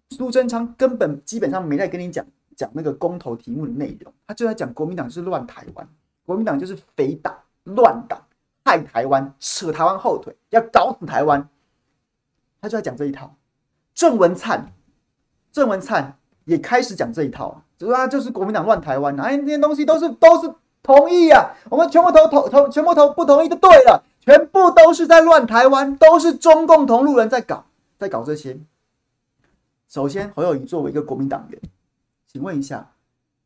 苏贞昌根本基本上没在跟你讲讲那个公投题目的内容，他就在讲国民党是乱台湾，国民党就是匪党、乱党，害台湾，扯台湾后腿，要搞死台湾。他就在讲这一套，郑文灿，郑文灿也开始讲这一套，就说啊，就是国民党乱台湾，哎，那些东西都是都是同意啊，我们全部投投投，全部投不同意就对了，全部都是在乱台湾，都是中共同路人在搞，在搞这些。首先，侯友宜作为一个国民党员，请问一下，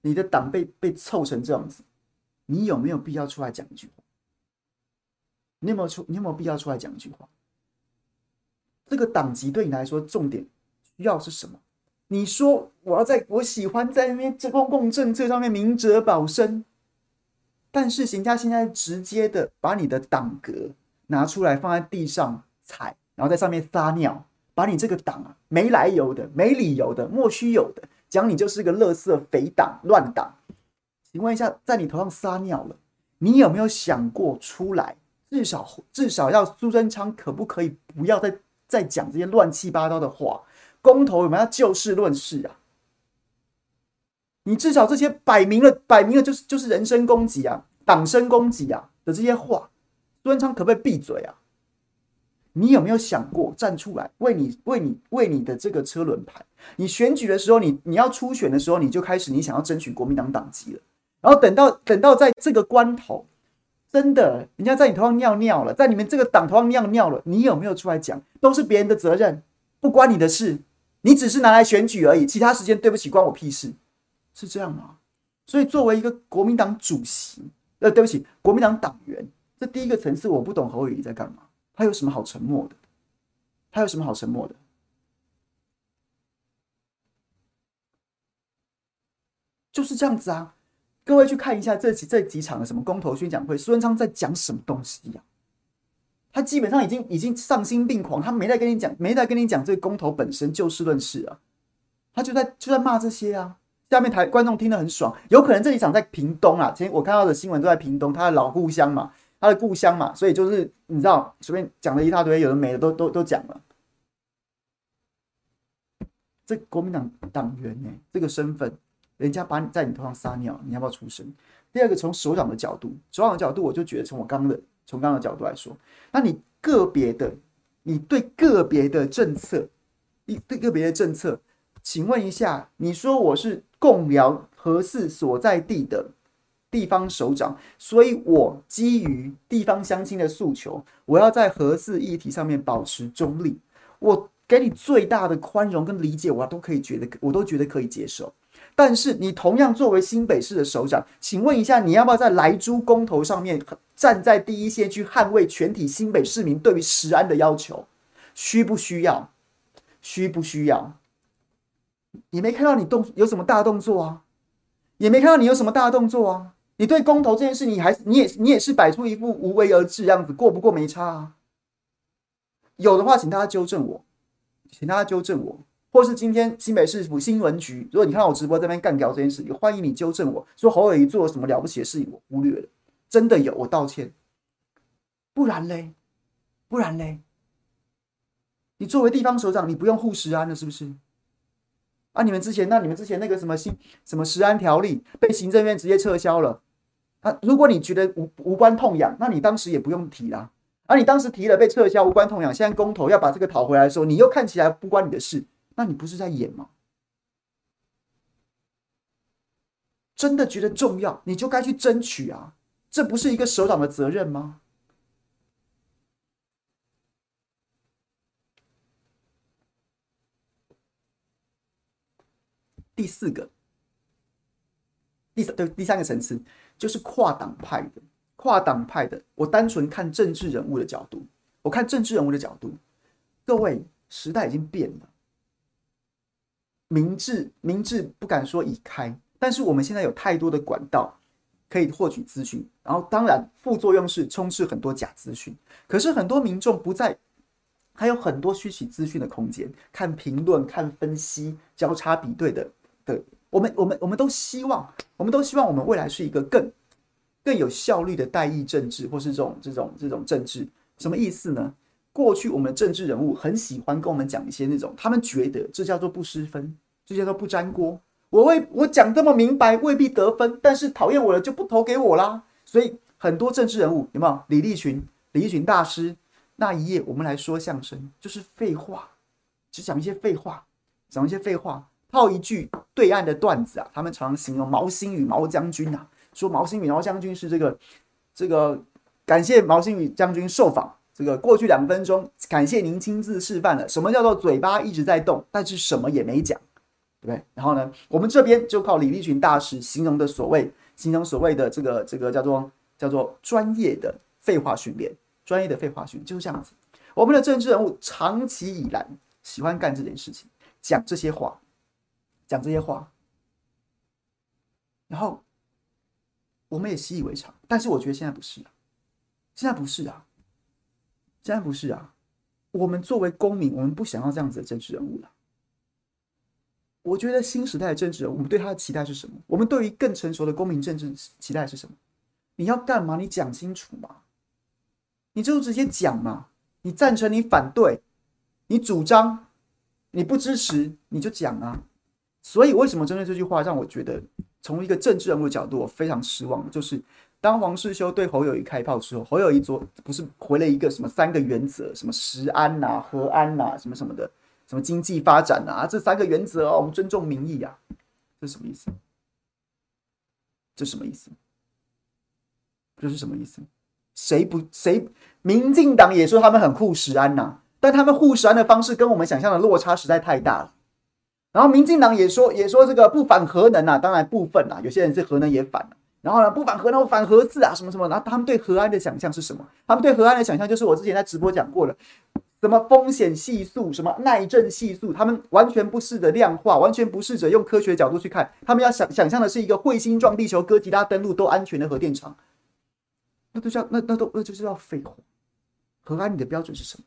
你的党被被凑成这样子，你有没有必要出来讲一句话？你有没有出？你有没有必要出来讲一句话？这个党籍对你来说重点需要是什么？你说我要在我喜欢在那边这公共政策上面明哲保身，但是行家现在直接的把你的党格拿出来放在地上踩，然后在上面撒尿，把你这个党啊没来由的、没理由的、莫须有的讲你就是个垃圾匪党乱党。请问一下，在你头上撒尿了，你有没有想过出来至少至少要苏贞昌可不可以不要再在讲这些乱七八糟的话？公投我们要就事论事啊！你至少这些摆明了摆明了就是就是人身攻击啊，党身攻击啊的这些话，苏贞昌可不可以闭嘴啊？你有没有想过站出来为你为你为你的这个车轮盘？你选举的时候，你你要初选的时候，你就开始你想要争取国民党党籍了，然后等到等到在这个关头。真的，人家在你头上尿尿了，在你们这个党头上尿尿了，你有没有出来讲？都是别人的责任，不关你的事，你只是拿来选举而已。其他时间，对不起，关我屁事，是这样吗？所以，作为一个国民党主席，呃，对不起，国民党党员，这第一个层次，我不懂侯友宜在干嘛？他有什么好沉默的？他有什么好沉默的？就是这样子啊。各位去看一下这几这几场的什么公投宣讲会，苏贞昌在讲什么东西呀、他基本上已经已经丧心病狂，他没在跟你讲，没在跟你讲这个公投本身就事论事啊，他就在就在骂这些啊。下面台观众听得很爽，有可能这几场在屏东啊，前我看到的新闻都在屏东，他的老故乡嘛，他的故乡嘛，所以就是你知道随便讲了一大堆，有的没的都都都讲了。这国民党党员呢、这个身份。人家把你在你头上撒尿，你要不要出声？第二个，从首长的角度，首长的角度，我就觉得从我刚的从刚刚的角度来说，那你个别的，你对个别的政策，你对个别的政策，请问一下，你说我是贡寮核四所在地的地方首长，所以我基于地方乡亲的诉求，我要在核四议题上面保持中立，我给你最大的宽容跟理解，我都可以觉得，我都觉得可以接受。但是你同样作为新北市的首长，请问一下，你要不要在莱猪公投上面站在第一线去捍卫全体新北市民对于食安的要求？需不需要？需不需要？也没看到你动有什么大动作啊，也没看到你有什么大动作啊。你对公投这件事，你还你也你也是摆出一副无为而治样子，过不过没差啊。有的话，请大家纠正我，请大家纠正我。或是今天新北市府新闻局，如果你看到我直播这边干掉这件事，也欢迎你纠正我说侯友宜做了什么了不起的事情，我忽略了，真的有，我道歉。不然嘞，不然嘞，你作为地方首长，你不用护食安了是不是？啊，你们之前那你们之前那个什么新什么食安条例被行政院直接撤销了，啊，如果你觉得无无关痛痒，那你当时也不用提啦。啊、你当时提了被撤销无关痛痒，现在公投要把这个讨回来的时候，你又看起来不关你的事。那你不是在演吗？真的觉得重要，你就该去争取啊！这不是一个首长的责任吗？第四个，第三对第三个层次就是跨党派的，跨党派的。我单纯看政治人物的角度，我看政治人物的角度，各位，时代已经变了。明智，明智不敢说已开，但是我们现在有太多的管道可以获取资讯，然后当然副作用是充斥很多假资讯。可是很多民众不在，还有很多学习资讯的空间，看评论、看分析、交叉比对的的。我们、我们、我们都希望，我们都希望我们未来是一个更更有效率的代议政治，或是这种这种这种政治。什么意思呢？过去我们政治人物很喜欢跟我们讲一些那种，他们觉得这叫做不失分，这叫做不沾锅。我为我讲这么明白未必得分，但是讨厌我的就不投给我啦。所以很多政治人物有没有？李立群，李立群大师那一夜我们来说相声，就是废话，只讲一些废话，讲一些废话，套一句对岸的段子啊。他们常常形容毛新宇毛将军啊，说毛新宇毛将军是这个这个感谢毛新宇将军受访。这个过去两分钟，感谢您亲自示范了什么叫做嘴巴一直在动，但是什么也没讲，对不对？然后呢，我们这边就靠李立群大师形容的所谓，形容所谓的这个这个叫做叫做专业的废话训练，专业的废话训练就是这样子。我们的政治人物长期以来喜欢干这件事情，讲这些话，讲这些话，然后我们也习以为常。但是我觉得现在不是啊，现在不是啊。现在不是啊，我们作为公民，我们不想要这样子的政治人物了。我觉得新时代的政治人物，我们对他的期待是什么？我们对于更成熟的公民政治期待是什么？你要干嘛？你讲清楚嘛。你就直接讲嘛，你赞成，你反对，你主张，你不支持，你就讲啊。所以为什么针对这句话让我觉得从一个政治人物的角度我非常失望，就是当黄世修对侯友宜开炮之后，侯友宜昨不是回了一个什么三个原则，什么食安呐、啊、和安呐、啊、什么什么的，什么经济发展啊，这三个原则，我们尊重民意啊，这什么意思？这什么意思？这是什么意思？谁不谁？民进党也说他们很护食安呐、啊，但他们护食安的方式跟我们想象的落差实在太大了。然后民进党也说也说这个不反核能啊，当然部分啊，有些人是核能也反了。然后呢，不反核能，反核字啊，什么什么。然后他们对核安的想象是什么？他们对核安的想象就是我之前在直播讲过了，什么风险系数，什么耐震系数，他们完全不试着量化，完全不试着用科学角度去看。他们要想想象的是一个彗星撞地球、哥吉拉登陆都安全的核电厂。那都叫那那都那就是叫废话。核安你的标准是什么？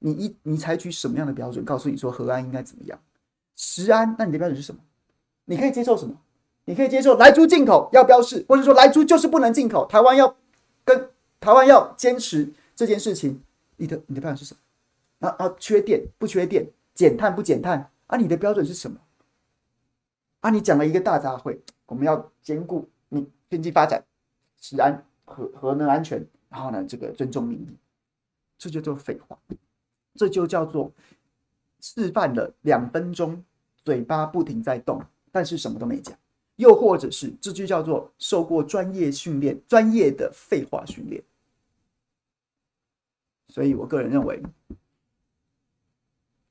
你一你采取什么样的标准？告诉你说核安应该怎么样？十安，那你的标准是什么？你可以接受什么？你可以接受莱猪进口要标示，或者说莱猪就是不能进口，台湾要跟台湾要坚持这件事情。你的你的标准是什么？啊啊，缺电不缺电，减碳不减碳啊？你的标准是什么？啊，你讲了一个大杂烩，我们要兼顾你经济发展、食安、核核能安全，然后呢，这个尊重民意，这就叫废话，这就叫做示范了两分钟。嘴巴不停在动，但是什么都没讲，又或者是这就叫做受过专业训练、专业的废话训练。所以我个人认为，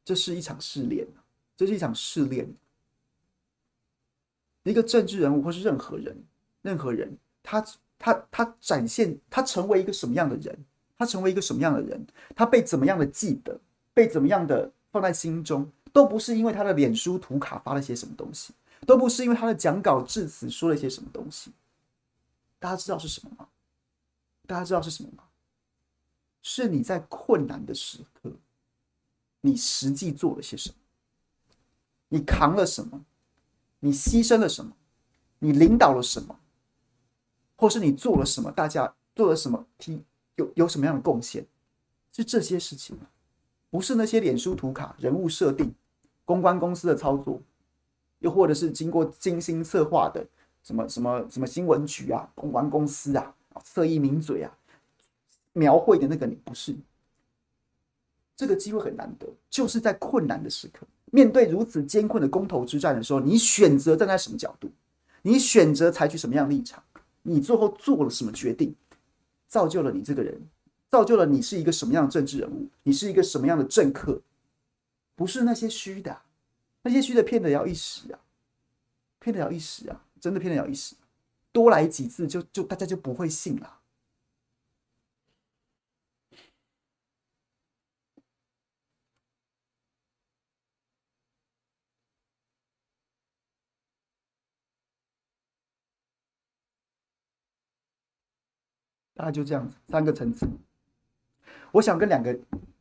这是一场试炼，这是一场试炼。一个政治人物或是任何人，任何人，他他他展现他成为一个什么样的人，他成为一个什么样的人，他被怎么样的记得，被怎么样的放在心中。都不是因为他的脸书图卡发了些什么东西，都不是因为他的讲稿致辞说了些什么东西。大家知道是什么吗？大家知道是什么吗？是你在困难的时刻，你实际做了些什么？你扛了什么？你牺牲了什么？你领导了什么？或是你做了什么？大家做了什么？提有有什么样的贡献？是这些事情。不是那些脸书图卡、人物设定、公关公司的操作，又或者是经过精心策划的什么什么什么新闻局啊、公关公司啊、侧翼名嘴啊描绘的那个你，不是。这个机会很难得，就是在困难的时刻，面对如此艰困的公投之战的时候，你选择站在什么角度？你选择采取什么样立场？你最后做了什么决定？造就了你这个人。造就了你是一个什么样的政治人物，你是一个什么样的政客，不是那些虚的，那些虚的骗得了一时啊，骗得了一时啊，真的骗得了一时，多来几次就就大家就不会信了。大概就这样子，三个层次。我想跟两个，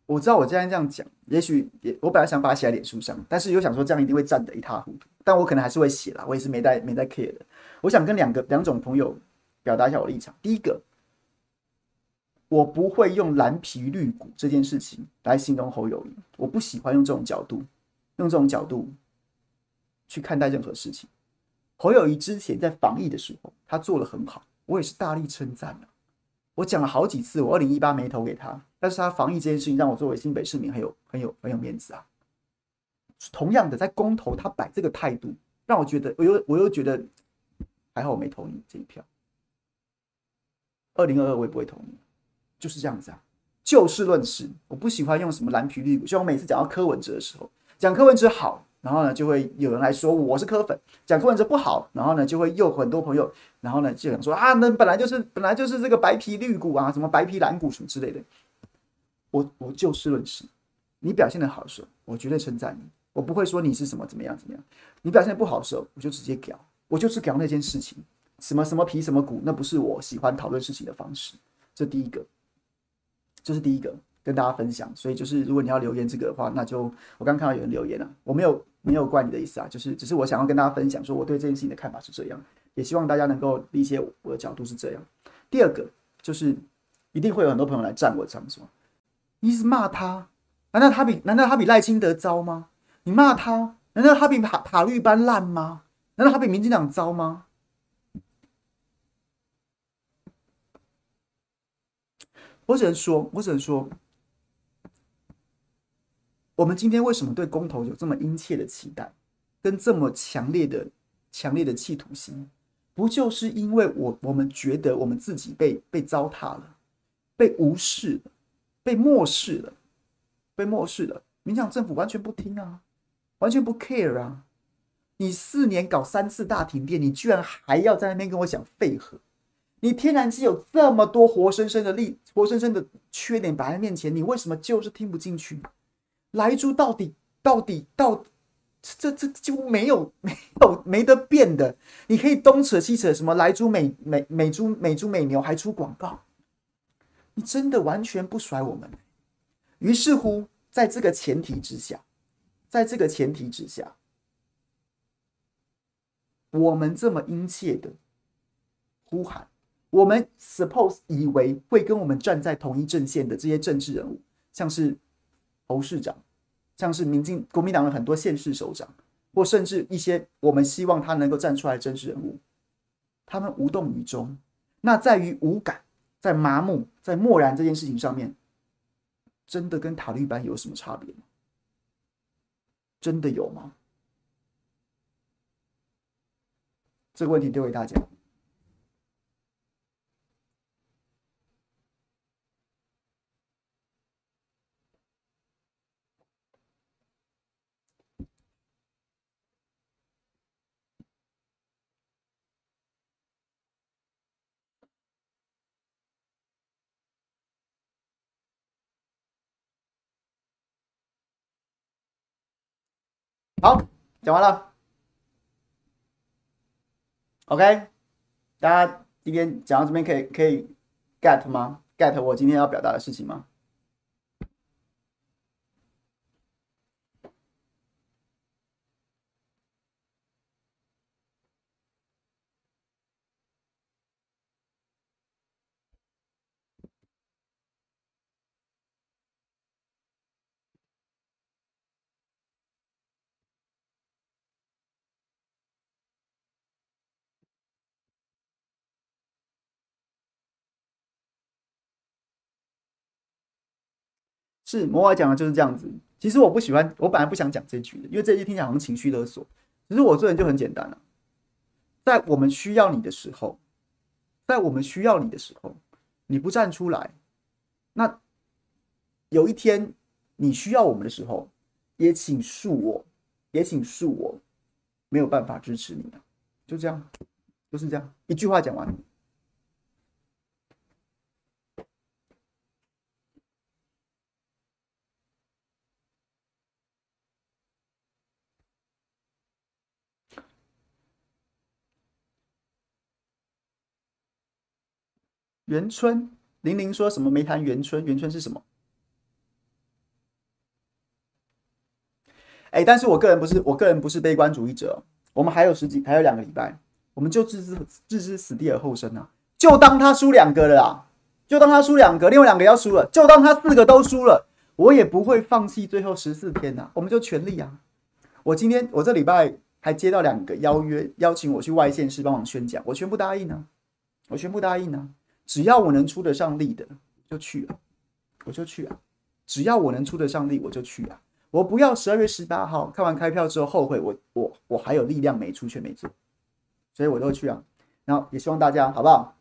我知道我今天这样讲，也许也我本来想把它写在脸书上，但是又想说这样一定会站得一塌糊涂，但我可能还是会写啦，我也是没带没带 care 的。我想跟两个两种朋友表达一下我的立场。第一个，我不会用蓝皮绿骨这件事情来形容侯友宜，我不喜欢用这种角度，用这种角度去看待任何事情。侯友宜之前在防疫的时候，他做得很好，我也是大力称赞的。我讲了好几次，我二零一八没投给他，但是他防疫这件事情让我作为新北市民很有很有很有面子啊。同样的，在公投他摆这个态度，让我觉得我又我又觉得还好我没投你这一票。二零二二我也不会投你，就是这样子啊。就事论事，我不喜欢用什么蓝皮绿骨，像我每次讲到柯文哲的时候，讲柯文哲好。然后呢，就会有人来说我是柯粉，讲柯文哲不好。然后呢，就会有很多朋友，然后呢就想说啊，那本来就是本来就是这个白皮绿骨啊，什么白皮蓝骨什么之类的。我我就事论事，你表现的好的时候，我绝对称赞你，我不会说你是什么怎么样怎么样。你表现的不好的时候，我就直接屌，我就是屌那件事情，什么什么皮什么骨，那不是我喜欢讨论事情的方式。这第一个，这是第一个。跟大家分享，所以就是如果你要留言这个的话，那就我刚看到有人留言了，我没有没有怪你的意思啊，就是只是我想要跟大家分享，说我对这件事情的看法是这样，也希望大家能够理解我的角度是这样。第二个就是一定会有很多朋友来站我的场，说你是骂他？难道他比难道他比赖清德糟吗？你骂他？难道他比塔塔绿班烂吗？难道他比民进党糟吗？我只能说，我只能说，我们今天为什么对公投有这么殷切的期待，跟这么强烈的、强烈的企图心，不就是因为我我们觉得我们自己被被糟蹋了，被无视了，被漠视了，被漠视了？民进党政府完全不听啊，完全不 care 啊！你四年搞三次大停电，你居然还要在那边跟我讲废核？你天然气有这么多活生生的利，活生生的缺点摆在面前，你为什么就是听不进去？莱猪到底到底到底这这就没有没有没得变的。你可以东扯西扯，什么莱猪美美美猪美猪美牛还出广告，你真的完全不甩我们。于是乎，在这个前提之下，在这个前提之下，我们这么殷切的呼喊。我们 suppose 以为会跟我们站在同一阵线的这些政治人物，像是侯市长，像是民进国民党的很多县市首长，或甚至一些我们希望他能够站出来的政治人物，他们无动于衷。那在于无感，在麻木，在漠然这件事情上面，真的跟塔利班有什么差别吗？真的有吗？这个问题丢给大家。好，讲完了。OK，大家今天讲到这边可以可以 get 吗？get 我今天要表达的事情吗？是摩尔讲的就是这样子。其实我不喜欢，我本来不想讲这句的，因为这句听起来好像情绪勒索。只是我做人就很简单了，啊，在我们需要你的时候，在我们需要你的时候，你不站出来，那有一天你需要我们的时候，也请恕我，也请恕我没有办法支持你了。就这样，就是这样，一句话讲完。元春，玲玲说什么没谈元春？元春是什么？哎，但是我个人不是，我个人不是悲观主义者。我们还有十几，还有两个礼拜，我们就置之置之死地而后生啊！就当他输两个了啊，就当他输两个，另外两个要输了，就当他四个都输了，我也不会放弃最后十四天呐、我们就全力啊！我今天我这礼拜还接到两个邀约，邀请我去外县市帮忙宣讲，我全部答应呢，我全部答应呢。只要我能出得上力的，就去了，我就去啊！只要我能出得上力，我就去啊！我不要十二月十八号看完开票之后后悔，我我我还有力量没出却没做，所以我都去啊！然后也希望大家好不好？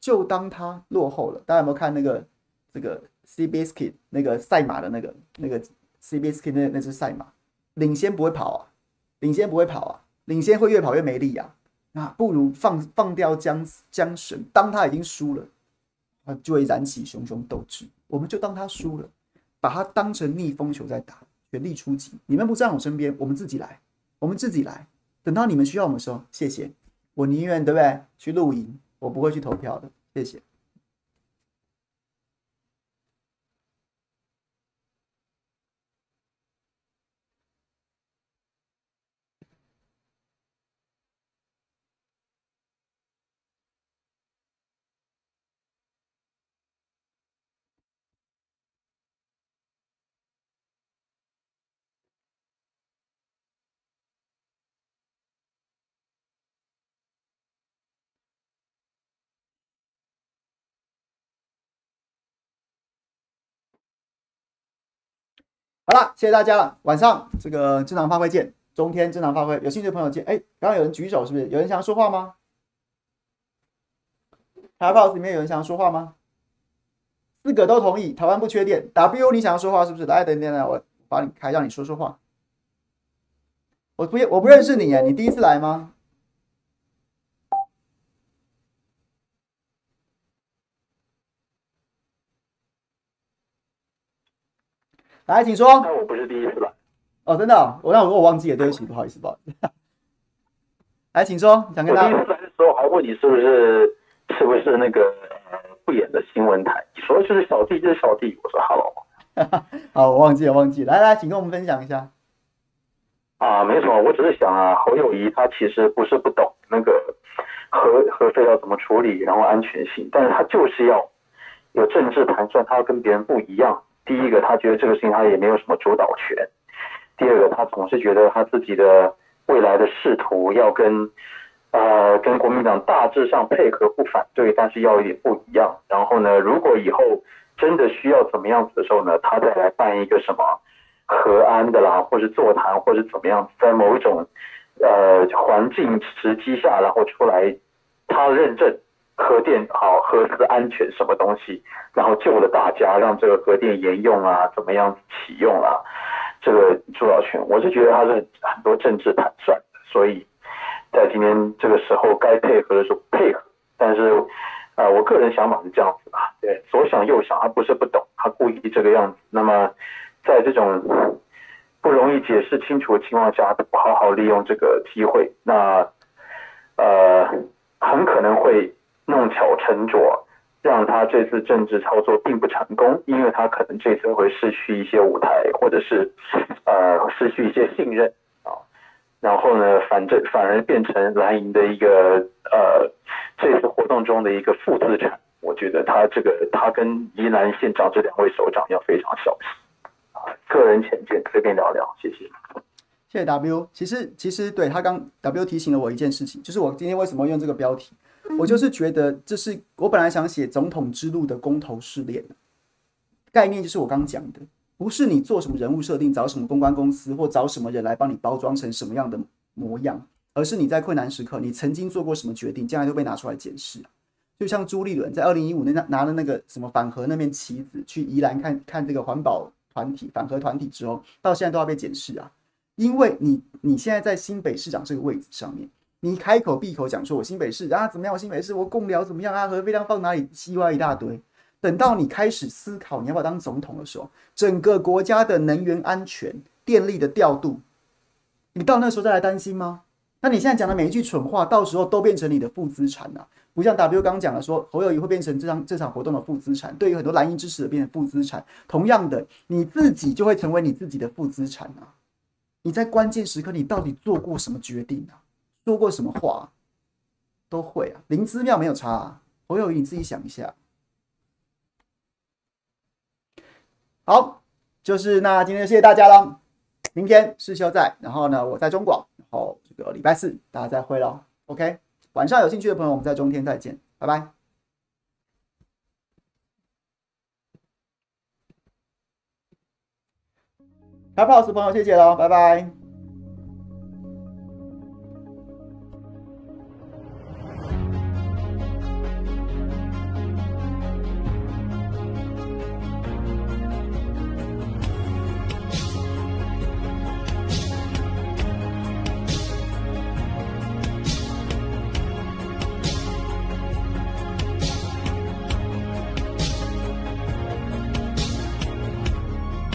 就当他落后了，大家有没有看那个这个 C B S K 那个赛马的那个那个 C B S K 那那只赛马，领先不会跑啊，领先不会跑啊，领先会越跑越没力啊！那不如放放掉缰缰绳，当他已经输了，啊，就会燃起熊熊斗志。我们就当他输了，把他当成逆风球在打，全力出击。你们不在我身边，我们自己来，我们自己来。等到你们需要我们的时候，谢谢。我宁愿对不对？去露营，我不会去投票的。谢谢。好了，谢谢大家了。晚上这个正常发挥见，中天正常发挥，有兴趣的朋友见。哎，刚刚有人举手，是不是？有人想要说话吗？台湾 Boss 里面有人想要说话吗？四个都同意，台湾不缺电。W，你想要说话是不是？来，等等等，我把你开，让你说说话。我不，我不认识你耶，你第一次来吗？来，请说。那我不是第一次来。哦，真的、哦？我那我我忘记了，对不起，不好意思，不好意思。来，请说。想跟他。我第一次来的时候还问你是不是是不是那个呃不演的新闻台？你说就是小弟，就是小弟。我说 hello。好，我忘记了，忘记了。来来，请跟我们分享一下。啊，没什么，我只是想啊，侯友谊他其实不是不懂那个核核废料怎么处理，然后安全性，但是他就是要有政治盘算，他要跟别人不一样。第一个，他觉得这个事情他也没有什么主导权；第二个，他总是觉得他自己的未来的仕途要跟呃跟国民党大致上配合不反对，但是要有点不一样。然后呢，如果以后真的需要怎么样子的时候呢，他再来办一个什么？和安的啦，或是座谈，或是怎么样，在某一种呃环境时机下，然后出来，他认证核电好，核四安全什么东西，然后救了大家，让这个核电沿用啊，怎么样启用啊，这个主导权，我是觉得他是很多政治盘算，所以在今天这个时候该配合的时候配合，但是啊、呃，我个人想法是这样子啊，对，左想右想，他不是不懂，他故意这个样子，那么。在这种不容易解释清楚的情况下，不好好利用这个机会，那呃很可能会弄巧成拙，让他这次政治操作并不成功，因为他可能这次会失去一些舞台，或者是呃失去一些信任啊，然后呢，反正反而变成蓝营的一个呃这次活动中的一个负资产。我觉得他这个他跟宜兰县长这两位首长要非常小心啊。个人浅见，随便聊聊，谢谢。谢谢 W。其实，其实对他刚 W 提醒了我一件事情，就是我今天为什么用这个标题，我就是觉得这是我本来想写总统之路的公投试炼概念，就是我刚讲的，不是你做什么人物设定，找什么公关公司或找什么人来帮你包装成什么样的模样，而是你在困难时刻，你曾经做过什么决定，将来都被拿出来检视。就像朱立伦在二零一五年拿拿了那个什么反核那面旗子去宜兰看看这个环保。团体反核团体之后，到现在都要被检视啊！因为你你现在在新北市长这个位置上面，你开口闭口讲说我新北市啊怎么样，我新北市我贡寮怎么样啊，核废料放哪里，西瓜一大堆。等到你开始思考你要不要当总统的时候，整个国家的能源安全、电力的调度，你到那时候再来担心吗？那你现在讲的每一句蠢话，到时候都变成你的负资产啊！不像 W 刚讲的说，侯友宜会变成这场这场活动的负资产，对于很多蓝营支持者变成负资产。同样的，你自己就会成为你自己的负资产啊！你在关键时刻，你到底做过什么决定啊？说过什么话？都会啊，灵芝庙没有差啊。侯友宜，你自己想一下。好，就是那今天就谢谢大家了。明天世修在，然后呢，我在中广，然后这个礼拜四大家再会喽。OK。晚上有兴趣的朋友，我们在中天再见，拜拜。开 pause 朋友，谢谢喽，拜拜。